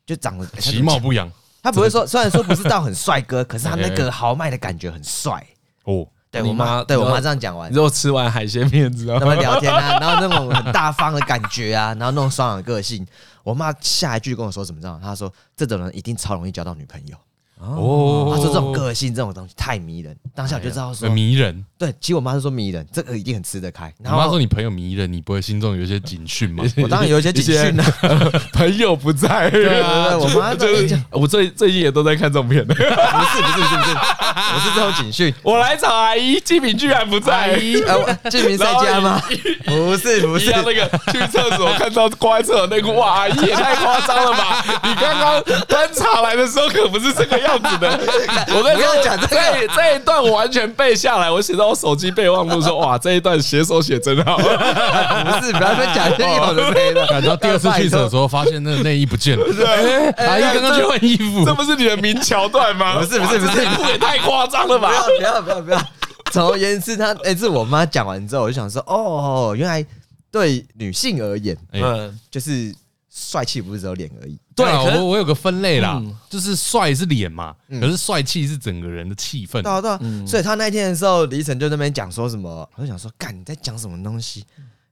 就长得其貌不扬，他不会说，虽然说不是到很帅哥，可是他那个豪迈的感觉很帅。哦。”对我妈，对我妈这样讲完，之后吃完海鲜面之后，他们聊天啊，然后那种很大方的感觉啊，然后那种爽朗个性，我妈下一句跟我说什么？知道？她说：“这种人一定超容易交到女朋友。”哦，他说这种个性这种东西太迷人，当下我就知道说迷人。对，其实我妈是说迷人，这个一定很吃得开。然后我妈说你朋友迷人，你不会心中有一些警讯吗？我当然有一些警讯啊，朋友不在。对啊，我妈 就是我最最近也都在看这种片的。不是不是不是不是，我是这种警讯。我来找阿姨，季敏居然不在。金敏在家吗？不是 不是，那个去厕所看到挂在厕所内裤，哇，阿姨也太夸张了吧！你刚刚端茶来的时候可不是这个样。样子的，我跟你讲，这这一段我完全背下来，我写到我手机备忘录说，哇，这一段写手写真好。不是，不要再讲这有的没的。感到第二次去的时候，发现那个内衣不见了。阿姨刚刚去换衣服，这不是你的名桥段吗？不是，不是，不是，也太夸张了吧！不要，不要，不要。总而言之，他哎，这是我妈讲完之后，我就想说，哦，原来对女性而言，嗯，就是。帅气不是只有脸而已，对啊，我我有个分类啦，就是帅是脸嘛，可是帅气是整个人的气氛。对啊对啊，所以他那天的时候，李晨就那边讲说什么，我就想说，干你在讲什么东西？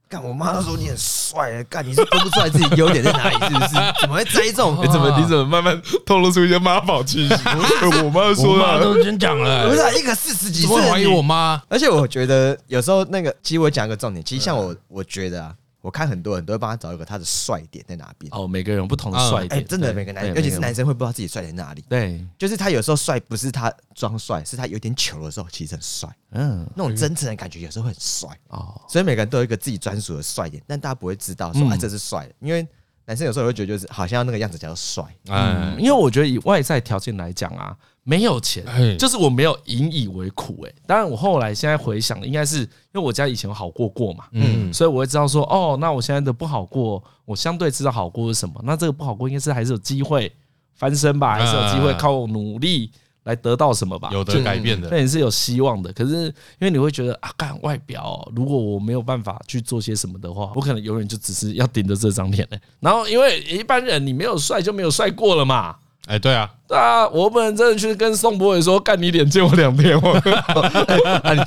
干我妈都说你很帅，干你是分不出来自己优点在哪里，是不是？怎么会在意这种？你怎么你怎么慢慢透露出一些妈宝气息？我妈说了，都先讲了，不是一个四十几岁，怀疑我妈。而且我觉得有时候那个，其实我讲个重点，其实像我，我觉得啊。我看很多人都会帮他找一个他的帅点在哪边。哦，每个人有不同的帅点，真的每个男人，尤其是男生会不知道自己帅在哪里。对，就是他有时候帅不是他装帅，是他有点糗的时候其实很帅。嗯，那种真诚的感觉有时候会很帅哦。所以每个人都有一个自己专属的帅点，但大家不会知道说啊这是帅的，因为。男生有时候会觉得，就是好像那个样子叫做帅，嗯，因为我觉得以外在条件来讲啊，没有钱，就是我没有引以为苦，哎，当然我后来现在回想，应该是因为我家以前好过过嘛，嗯，所以我会知道说，哦，那我现在的不好过，我相对知道好过是什么，那这个不好过应该是还是有机会翻身吧，还是有机会靠努力。来得到什么吧？有的改变的，那也是有希望的。可是因为你会觉得啊，干外表，如果我没有办法去做些什么的话，我可能永远就只是要顶着这张脸呢。然后因为一般人你没有帅就没有帅过了嘛。哎，对啊。对啊，我不能真的去跟宋博伟说，干你脸借我两天，我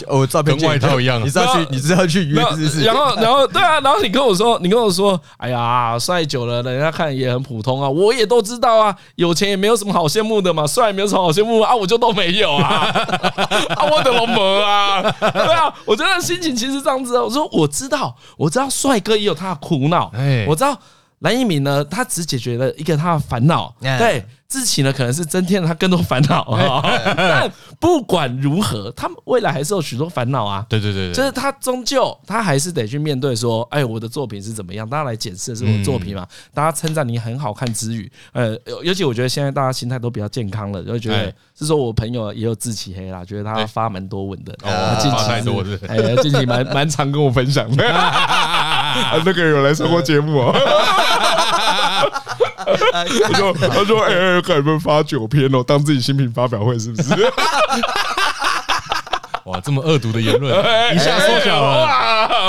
我照片跟外套一样，你是要去，你是要去约是不是？然后，然后，对啊，然后你跟我说，你跟我说，哎呀，帅久了，人家看也很普通啊，我也都知道啊，有钱也没有什么好羡慕的嘛，帅也没有什么好羡慕啊，我就都没有啊，啊，我的龙门啊，对啊，我觉得心情其实这样子，我说我知道，我知道帅哥也有他的苦恼，我知道。蓝一鸣呢，他只解决了一个他的烦恼，对，志祺呢可能是增添了他更多烦恼。但不管如何，他们未来还是有许多烦恼啊。对对对，就是他终究他还是得去面对说，哎，我的作品是怎么样？大家来检视的是我的作品嘛？大家称赞你很好看之余，呃，尤其我觉得现在大家心态都比较健康了，就觉得是说我朋友也有志祺黑啦，觉得他发蛮多文的，哦，近期多的，哎，近期蛮 蛮常跟我分享的。那个有来上过节目哦。他说：“他说，哎哎，赶紧发九篇哦，当自己新品发表会是不是？” 哇，这么恶毒的言论，一下缩小了，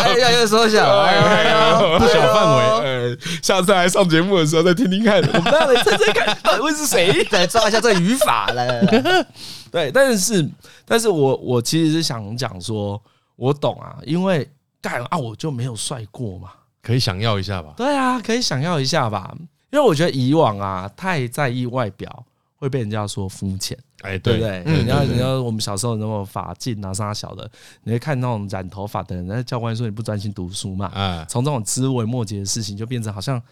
哎呀，又缩小，哎呀，不小范围。下次来上节目的时候再听听看，我们来猜猜看，会是谁？来抓一下这个语法了。对，但是，但是我我其实是想讲说，我懂啊，因为干啊，我就没有帅过嘛。可以想要一下吧？对啊，可以想要一下吧。因为我觉得以往啊，太在意外表会被人家说肤浅。哎，对不对？你要你要我们小时候那么发髻啊，啥小的，你会看那种染头发的人，那教官说你不专心读书嘛。啊，从这种枝微末节的事情，就变成好像，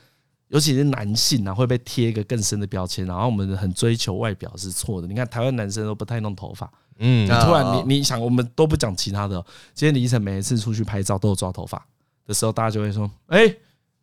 尤其是男性啊，会被贴一个更深的标签。然后我们很追求外表是错的。你看台湾男生都不太弄头发，嗯，突然你你想，我们都不讲其他的。今天李依晨每一次出去拍照都有抓头发。的时候，大家就会说：“哎，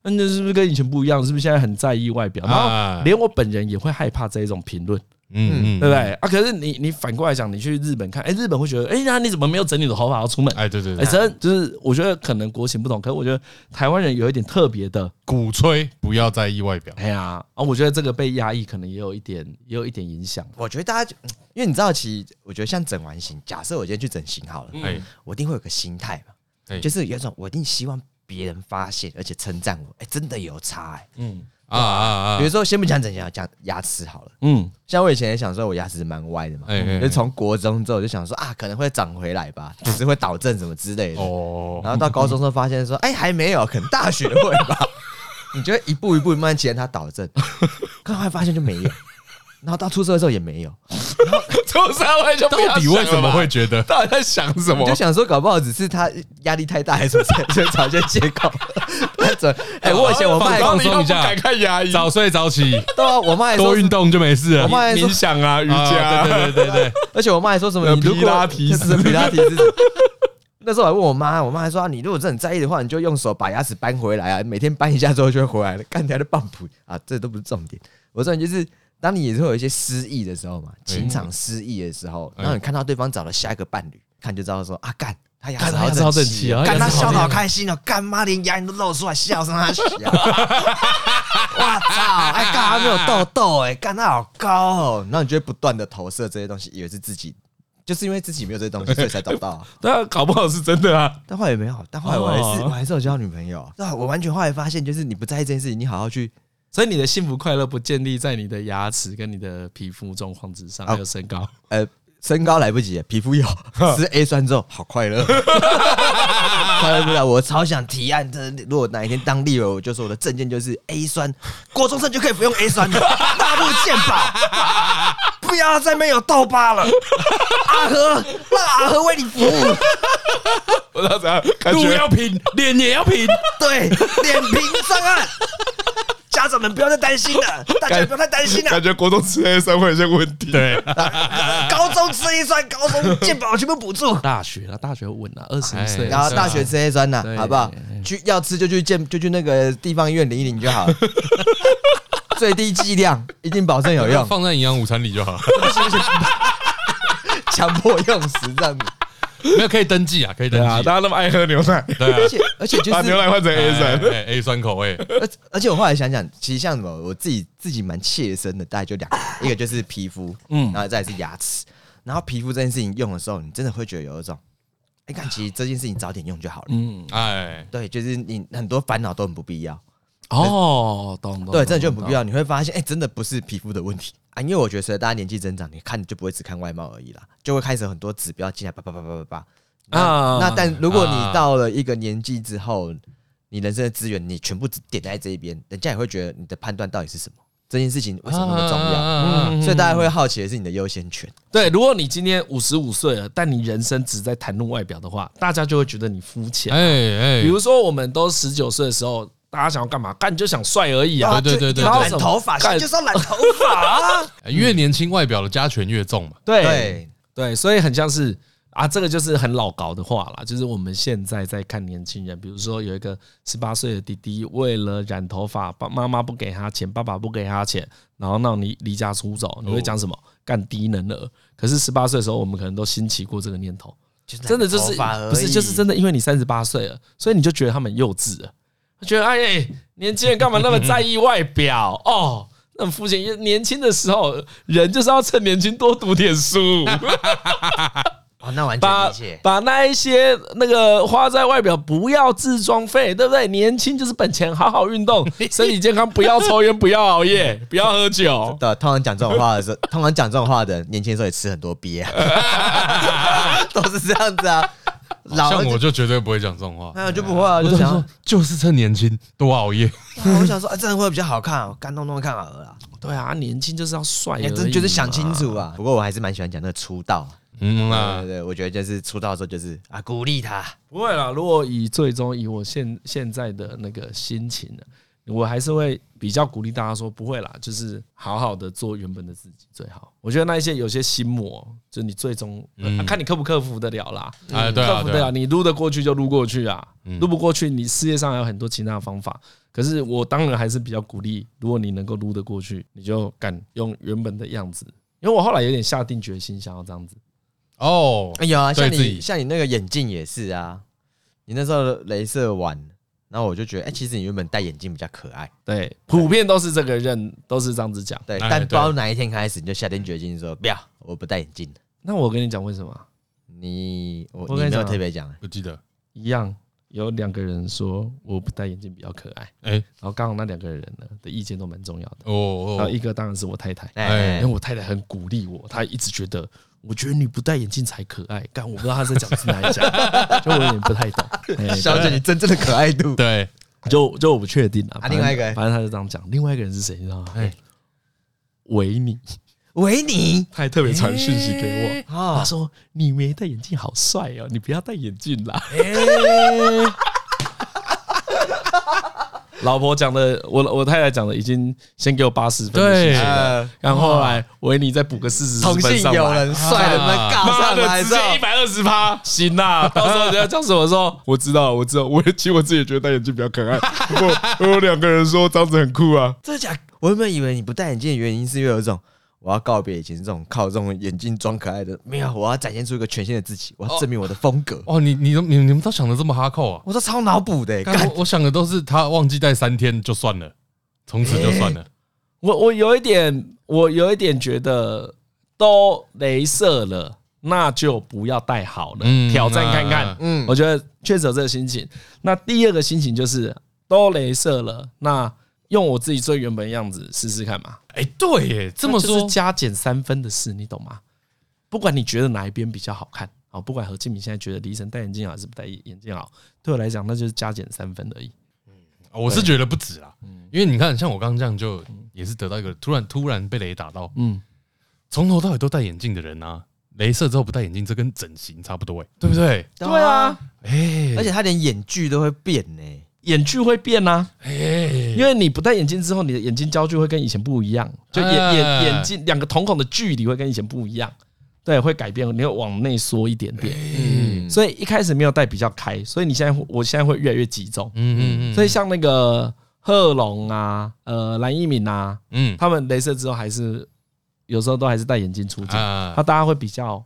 那你是不是跟以前不一样？是不是现在很在意外表？”然后连我本人也会害怕这一种评论，嗯，对不对啊？可是你你反过来讲，你去日本看，哎，日本会觉得：“哎那，你怎么没有整理的头发要出门？”哎，对对对，哎，真就是我觉得可能国情不同，可是我觉得台湾人有一点特别的鼓吹不要在意外表。哎呀，啊，我觉得这个被压抑，可能也有一点，也有一点影响。我觉得大家就因为你知道，其实我觉得像整完型，假设我今天去整形好了，哎，我一定会有个心态嘛，就是有一种我一定希望。别人发现而且称赞我，哎、欸，真的有差哎、欸，嗯啊啊啊！比如说，先不讲整形，讲牙齿好了，嗯，像我以前也想说，我牙齿蛮歪的嘛，就从国中之后就想说啊，可能会长回来吧，只是会导正什么之类的。哦，然后到高中之后发现说，哎，还没有，可能大学会吧。你觉得一步一步慢慢期待它导正，刚后来发现就没有。然后到出社会的时候也没有，出社会就到底为什么会觉得？到底在想什么？就想说搞不好只是他压力太大，还是什么？就找一些借口。哎，我以前我妈放松一下，早睡早起。对啊，我妈还多运动就没事了。我妈还冥想啊，瑜伽。对对对对。而且我妈还说什么？皮拉提斯，皮拉提斯。那时候我还问我妈，我妈还说：“你如果真的很在意的话，你就用手把牙齿搬回来啊，每天搬一下之后就会回来了。”干起来的棒谱啊，这都不是重点。我重点就是。当你也是会有一些失意的时候嘛，情场失意的时候，然后你看到对方找了下一个伴侣，看就知道说啊，干他牙齿好整齐啊，干他笑得好开心哦，干妈连牙龈都露出来，笑声他笑，我操，哎干他没有痘痘哎，干他好高哦，然后你就会不断的投射这些东西，以为是自己，就是因为自己没有这些东西，所以才找到。对啊，搞不好是真的啊，但后来也没有，但后来我还是我还是有交女朋友。对啊，我完全后来发现，就是你不在意这件事情，你好好去。所以你的幸福快乐不建立在你的牙齿跟你的皮肤状况之上，还有身高。呃，身高来不及，皮肤有，吃 A 酸之后好快乐，快乐不了。我超想提案，这如果哪一天当立委，我就说我的证件就是 A 酸，国中生就可以不用 A 酸了，大陆健保，不不要再没有痘疤了。阿和，让阿和为你服务。我知道怎样，路要平，脸也要平，对，脸平上岸。家长们不要再担心了，大家不要太担心了。感觉国中吃 A 酸会有些问题。对，高中吃 A 酸，高中健保全部补助。大学了，大学稳了，二十岁，然后大学吃 A 酸呢，好不好？去要吃就去健，就去那个地方医院领一领就好了。最低剂量一定保证有用，放在营养午餐里就好。强迫用时这样子。没有可以登记啊，可以登记啊！大家那么爱喝牛奶，对啊，而且而且就是把牛奶换成 A 酸，A 酸口味。而而且我后来想想，其实像什么，我自己自己蛮切身的，大概就两个，一个就是皮肤，嗯，然后再是牙齿。然后皮肤这件事情用的时候，你真的会觉得有一种，哎，看其实这件事情早点用就好了。嗯，哎，对，就是你很多烦恼都很不必要。哦，懂懂。对，真的就很不必要。你会发现，哎，真的不是皮肤的问题。啊，因为我觉得随着大家年纪增长，你看就不会只看外貌而已啦，就会开始很多指标进来，叭叭叭叭叭叭。啊，那但如果你到了一个年纪之后，你人生的资源你全部只点在这一边，人家也会觉得你的判断到底是什么？这件事情为什么那么重要？所以大家会好奇的是你的优先权。对，如果你今天五十五岁了，但你人生只在谈论外表的话，大家就会觉得你肤浅。哎哎，比如说我们都十九岁的时候。大家想要干嘛？干你就想帅而已啊！对对对对，染头发，干就是要染头发啊！越年轻，外表的加权越重嘛。对对对，所以很像是啊，这个就是很老搞的话啦。就是我们现在在看年轻人，比如说有一个十八岁的弟弟，为了染头发，爸妈妈不给他钱，爸爸不给他钱，然后让你离家出走，你会讲什么？干低能儿。可是十八岁的时候，我们可能都兴起过这个念头，真的就是不是就是真的，因为你三十八岁了，所以你就觉得他们幼稚了。觉得哎，年轻人干嘛那么在意外表 哦？那么肤浅。年轻的时候，人就是要趁年轻多读点书。哦，那完全理解。把那一些那个花在外表，不要自装费，对不对？年轻就是本钱，好好运动，身体健康，不要抽烟，不要熬夜，不要喝酒。对，通常讲这种话的时候，通常讲这种话的年轻时候也吃很多鳖，都是这样子啊。像我就绝对不会讲这种话，那就不会啊，就想说就是趁年轻多熬夜。我想说，哎，这样会比较好看，干东东看好了。对啊，年轻就是要帅，真就是想清楚啊。不过我还是蛮喜欢讲那个出道，嗯啊，对对，我觉得就是出道的时候就是啊，鼓励他。不会啦，如果以最终以我现现在的那个心情呢？我还是会比较鼓励大家说，不会啦，就是好好的做原本的自己最好。我觉得那一些有些心魔，就你最终看你克不克服得了啦。哎，对，克服得了，你撸得过去就撸过去啊，撸不过去，你世界上还有很多其他的方法。可是我当然还是比较鼓励，如果你能够撸得过去，你就敢用原本的样子。因为我后来有点下定决心想要这样子。哦，哎呀，像你像你那个眼镜也是啊，你那时候镭射完。然后我就觉得，哎，其实你原本戴眼镜比较可爱。对，普遍都是这个认，都是这样子讲。对，但不知道哪一天开始，你就下定决心说，不要，我不戴眼镜。那我跟你讲为什么？你我你没有特别讲，不记得。一样，有两个人说我不戴眼镜比较可爱。哎，然后刚好那两个人呢的意见都蛮重要的。哦，然后一个当然是我太太，因为我太太很鼓励我，她一直觉得。我觉得你不戴眼镜才可爱，但我不知道她在讲是哪一家，就我有点不太懂。小姐，你真正的可爱度，对，就就我不确定啊。另外一个，反正他就这样讲。另外一个人是谁？你知道吗？哎，维尼，维尼，他还特别传讯息给我，他说你没戴眼镜好帅哦，你不要戴眼镜啦。老婆讲的，我我太太讲的，已经先给我八十分，对，然后后来维尼再补个四十分，同性有人帅的那尬上来，直接一百二十趴，行啦，到时候人家讲什么时候，我知道，我知道，我其实我自己也觉得戴眼镜比较可爱，不过有两个人说这样子很酷啊，真的假？我原本以为你不戴眼镜的原因是因为有一种。我要告别以前这种靠这种眼镜装可爱的，没有，我要展现出一个全新的自己，我要证明我的风格。哦，你你你你们都想的这么哈扣啊？我都超脑补的。我我想的都是他忘记戴三天就算了，从此就算了。我我有一点，我有一点觉得都镭射了，那就不要戴好了，挑战看看。嗯，我觉得确实有这个心情。那第二个心情就是都镭射了，那。用我自己最原本的样子试试看嘛？哎，对耶，这么说加减三分的事，你懂吗？不管你觉得哪一边比较好看，啊，不管何敬明现在觉得李晨戴眼镜好还是不戴眼镜好，对我来讲那就是加减三分而已。嗯，我是觉得不止啦，因为你看，像我刚刚这样就也是得到一个突然突然被雷打到，嗯，从头到尾都戴眼镜的人啊，镭射之后不戴眼镜，这跟整形差不多哎，对不对？对啊，哎，而且他连眼距都会变呢，眼距会变啊，哎，因为你不戴眼镜之后，你的眼睛焦距会跟以前不一样，就眼眼眼睛两个瞳孔的距离会跟以前不一样。对，会改变，你会往内缩一点点。嗯，所以一开始没有戴比较开，所以你现在，我现在会越来越集中。嗯嗯嗯。所以像那个贺龙啊，呃，蓝一敏啊，嗯，他们镭射之后还是有时候都还是戴眼镜出镜，他大家会比较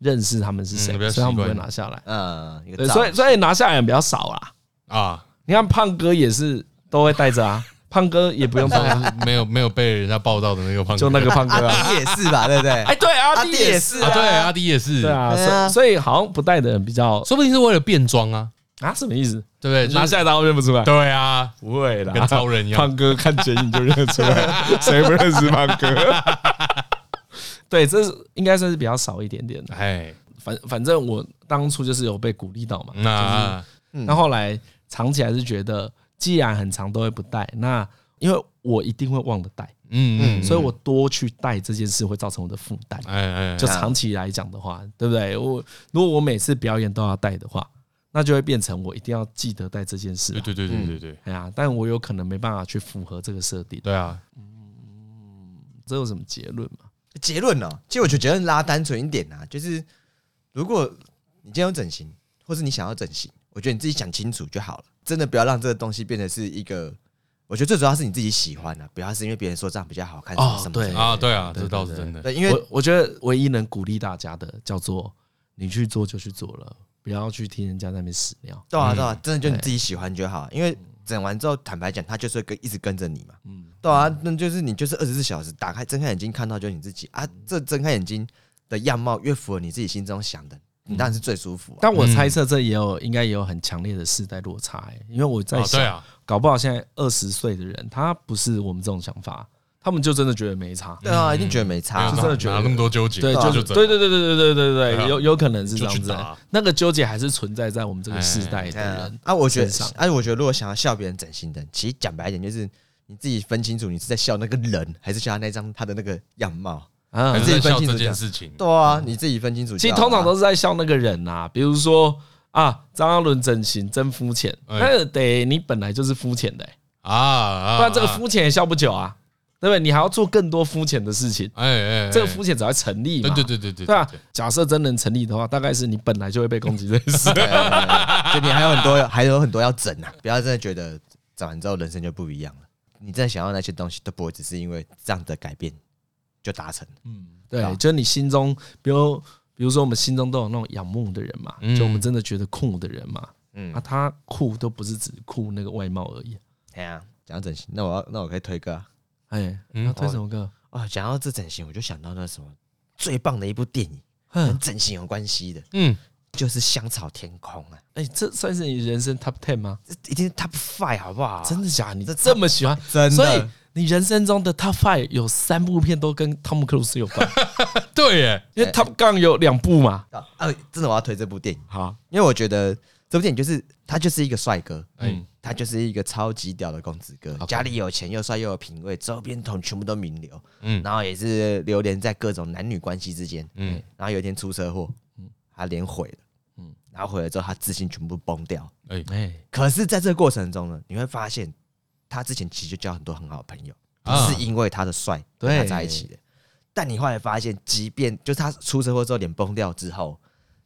认识他们是谁，所以他们不会拿下来。嗯，对，所以所以拿下来也比较少啦。啊，你看胖哥也是都会带着啊。胖哥也不用当，没有没有被人家报道的那个胖哥，就那个胖哥啊，也是吧，对不对？哎，对，阿迪也是啊，对，阿迪也是，对啊，所以所以好像不带的人比较，说不定是为了变装啊。啊，什么意思？对不对？拿下来大家都认不出来，对啊，不会的，跟超人一样，胖哥看剪影就认出来，谁不认识胖哥？对，这是应该算是比较少一点点的。哎，反反正我当初就是有被鼓励到嘛，那那后来长期还是觉得，既然很长都会不戴，那因为我一定会忘了带，嗯嗯，所以我多去带这件事会造成我的负担，哎哎，就长期来讲的话，对不对？我如果我每次表演都要带的话，那就会变成我一定要记得带这件事。对对对对对对，哎呀，但我有可能没办法去符合这个设定。对啊，嗯，这有什么结论吗？结论呢？其实我觉得结论拉单纯一点呐，就是如果你今天有整形，或是你想要整形，我觉得你自己想清楚就好了，真的不要让这个东西变得是一个。我觉得最主要是你自己喜欢的，不要是因为别人说这样比较好看什么什么。对啊，对啊，这倒是真的。对，因为我我觉得唯一能鼓励大家的叫做你去做就去做了，不要去听人家在那边屎尿。对啊，对啊，真的就你自己喜欢就好。因为整完之后，坦白讲，他就是会跟一直跟着你嘛。嗯，对啊，那就是你就是二十四小时打开睁开眼睛看到就是你自己啊。这睁开眼睛的样貌越符合你自己心中想的，你当然是最舒服。但我猜测这也有应该也有很强烈的世代落差，因为我在想。搞不好现在二十岁的人，他不是我们这种想法，他们就真的觉得没差。对啊，一定觉得没差，就真的觉得那么多纠结。对，就对对对对对对对对，有有可能是这样子。那个纠结还是存在在我们这个世代的人啊。我觉得，哎，我觉得如果想要笑别人整形的，其实讲白一点，就是你自己分清楚，你是在笑那个人，还是笑他那张他的那个样貌啊？你自己分清楚这件事情。对啊，你自己分清楚。其实通常都是在笑那个人呐，比如说啊，张阿伦整形真肤浅，那得你本来就是肤浅的。啊，不然这个肤浅也笑不久啊，对不对？你还要做更多肤浅的事情，哎哎，这个肤浅只要成立嘛，对对对对对，对吧？假设真能成立的话，大概是你本来就会被攻击这件事，就你还有很多，还有很多要整啊！不要真的觉得整完之后人生就不一样了，你真的想要那些东西都不会只是因为这样的改变就达成。嗯，对，就是你心中，比如比如说我们心中都有那种仰慕的人嘛，就我们真的觉得酷的人嘛，嗯，啊，他酷都不是只酷那个外貌而已。哎呀，讲到整形，那我要那我可以推歌，哎，要推什么歌？啊，讲到这整形，我就想到那什么最棒的一部电影，跟整形有关系的，嗯，就是《香草天空》啊。哎，这算是你人生 top ten 吗？一定 top five 好不好？真的假的？你这么喜欢，真的？所以你人生中的 top five 有三部片都跟汤姆克鲁斯有关。对耶，因为 Top Gun 有两部嘛。啊，真的我要推这部电影，好，因为我觉得这部电影就是他就是一个帅哥，嗯。他就是一个超级屌的公子哥，家里有钱又帅又有品味，周边同全部都名流，嗯，然后也是流连在各种男女关系之间，嗯，然后有一天出车祸，嗯，他脸毁了，嗯，然后毁了之后他自信全部崩掉，哎。哎，可是在这个过程中呢，你会发现他之前其实就交很多很好的朋友，不是因为他的帅跟他在一起的，但你后来发现，即便就是他出车祸之后脸崩掉之后，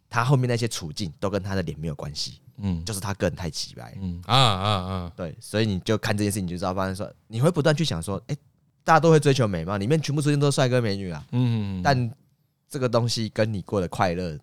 他后面那些处境都跟他的脸没有关系。嗯，就是他个人太奇怪，嗯。啊啊啊，对，所以你就看这件事情，你就知道，发现说你会不断去想说，哎，大家都会追求美貌，里面全部出现都是帅哥美女啊，嗯，但这个东西跟你过得快乐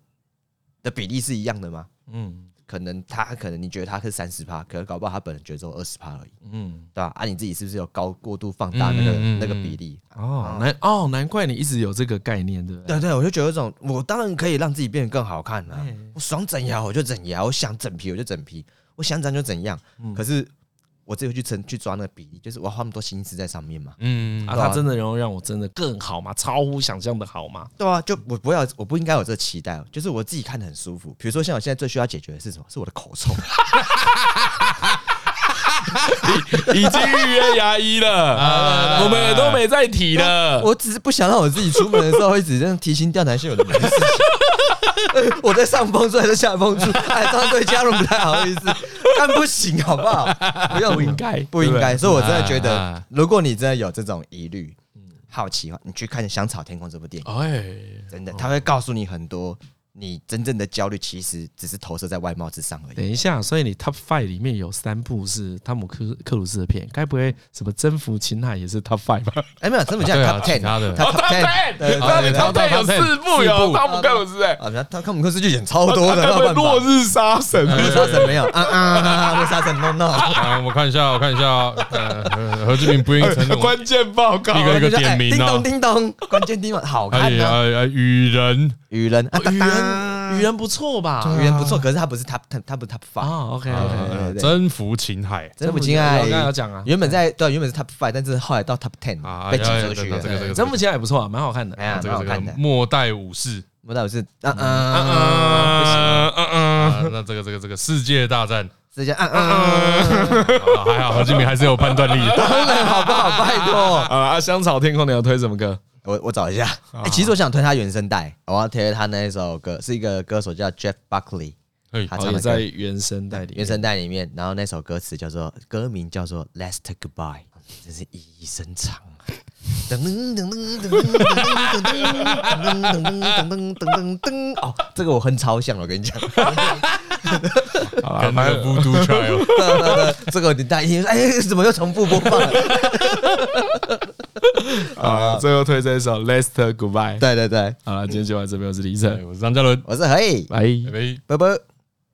的比例是一样的吗？嗯。可能他可能你觉得他是三十趴，可能搞不好他本人觉得只有二十趴而已，嗯，对吧？啊，你自己是不是有高过度放大那个那个比例？哦，难哦，难怪你一直有这个概念，对不对？对对，我就觉得这种，我当然可以让自己变得更好看啊！我想整牙我就整牙，我想整皮我就整皮，我想怎就怎样。可是。我自己去称去抓那个比例，就是我花那么多心思在上面嘛。嗯，啊，他真的能够让我真的更好吗？超乎想象的好吗？对啊，就我不要，我不应该有这个期待，就是我自己看的很舒服。比如说，像我现在最需要解决的是什么？是我的口臭。已经预约牙医了，我们也都没再提了。我只是不想让我自己出门的时候一直这样提心吊胆，是有的没事情。我在上风处还是下风处？哎，这样对家人不太好意思，但不行，好不好？不用，不应该，不应该。所以我真的觉得，如果你真的有这种疑虑、好奇的话，你去看《香草天空》这部电影，哎，真的，他会告诉你很多。你真正的焦虑其实只是投射在外貌之上而已。等一下，所以你 Top Five 里面有三部是汤姆克克鲁斯的片，该不会什么征服情海也是 Top Five 吧？哎，没有，这么讲 Top Ten，他的 Top Ten，对，Top Ten 有四部有汤姆克鲁斯哎，啊，他汤姆克鲁斯就演超多的，落日杀神，落日杀神没有啊啊，落日杀神 no no，啊，我看一下，我看一下，呃何志明不愿意承认，关键报告，一个一个点名哦，叮咚叮咚，关键地方好看的，雨人，雨人啊，雨人。雨人不错吧？语言不错，可是他不是 top，他不是 top five。哦，OK OK，征服情海，征服情海。我刚刚有讲啊，原本在对，原本是 top five，但是后来到 top ten 被挤出去。这个这个征服情海也不错啊，蛮好看的。哎呀，蛮好看的。末代武士，末代武士，嗯嗯嗯，不行，嗯嗯。那这个这个这个世界大战，世界，嗯嗯。还好何敬明还是有判断力的，好不好？拜托啊！香草天空，你要推什么歌？我我找一下，哎，其实我想推他原声带，我要推他那一首歌，是一个歌手叫 Jeff Buckley，他唱的在原声带里，原声带里面，然后那首歌词叫做歌名叫做 Let's Take Goodbye，真是意义深长。噔噔噔噔噔噔噔噔噔噔噔噔噔，哦，这个我哼超像，我跟你讲，好了，还有。Voodoo Child，这个你大家哎，怎么又重复播放了？啊，最后推这一首《Last Goodbye》。对对对，好了，今天就到这边，我是李晨，我是张嘉伦，我是何以，拜拜。拜拜。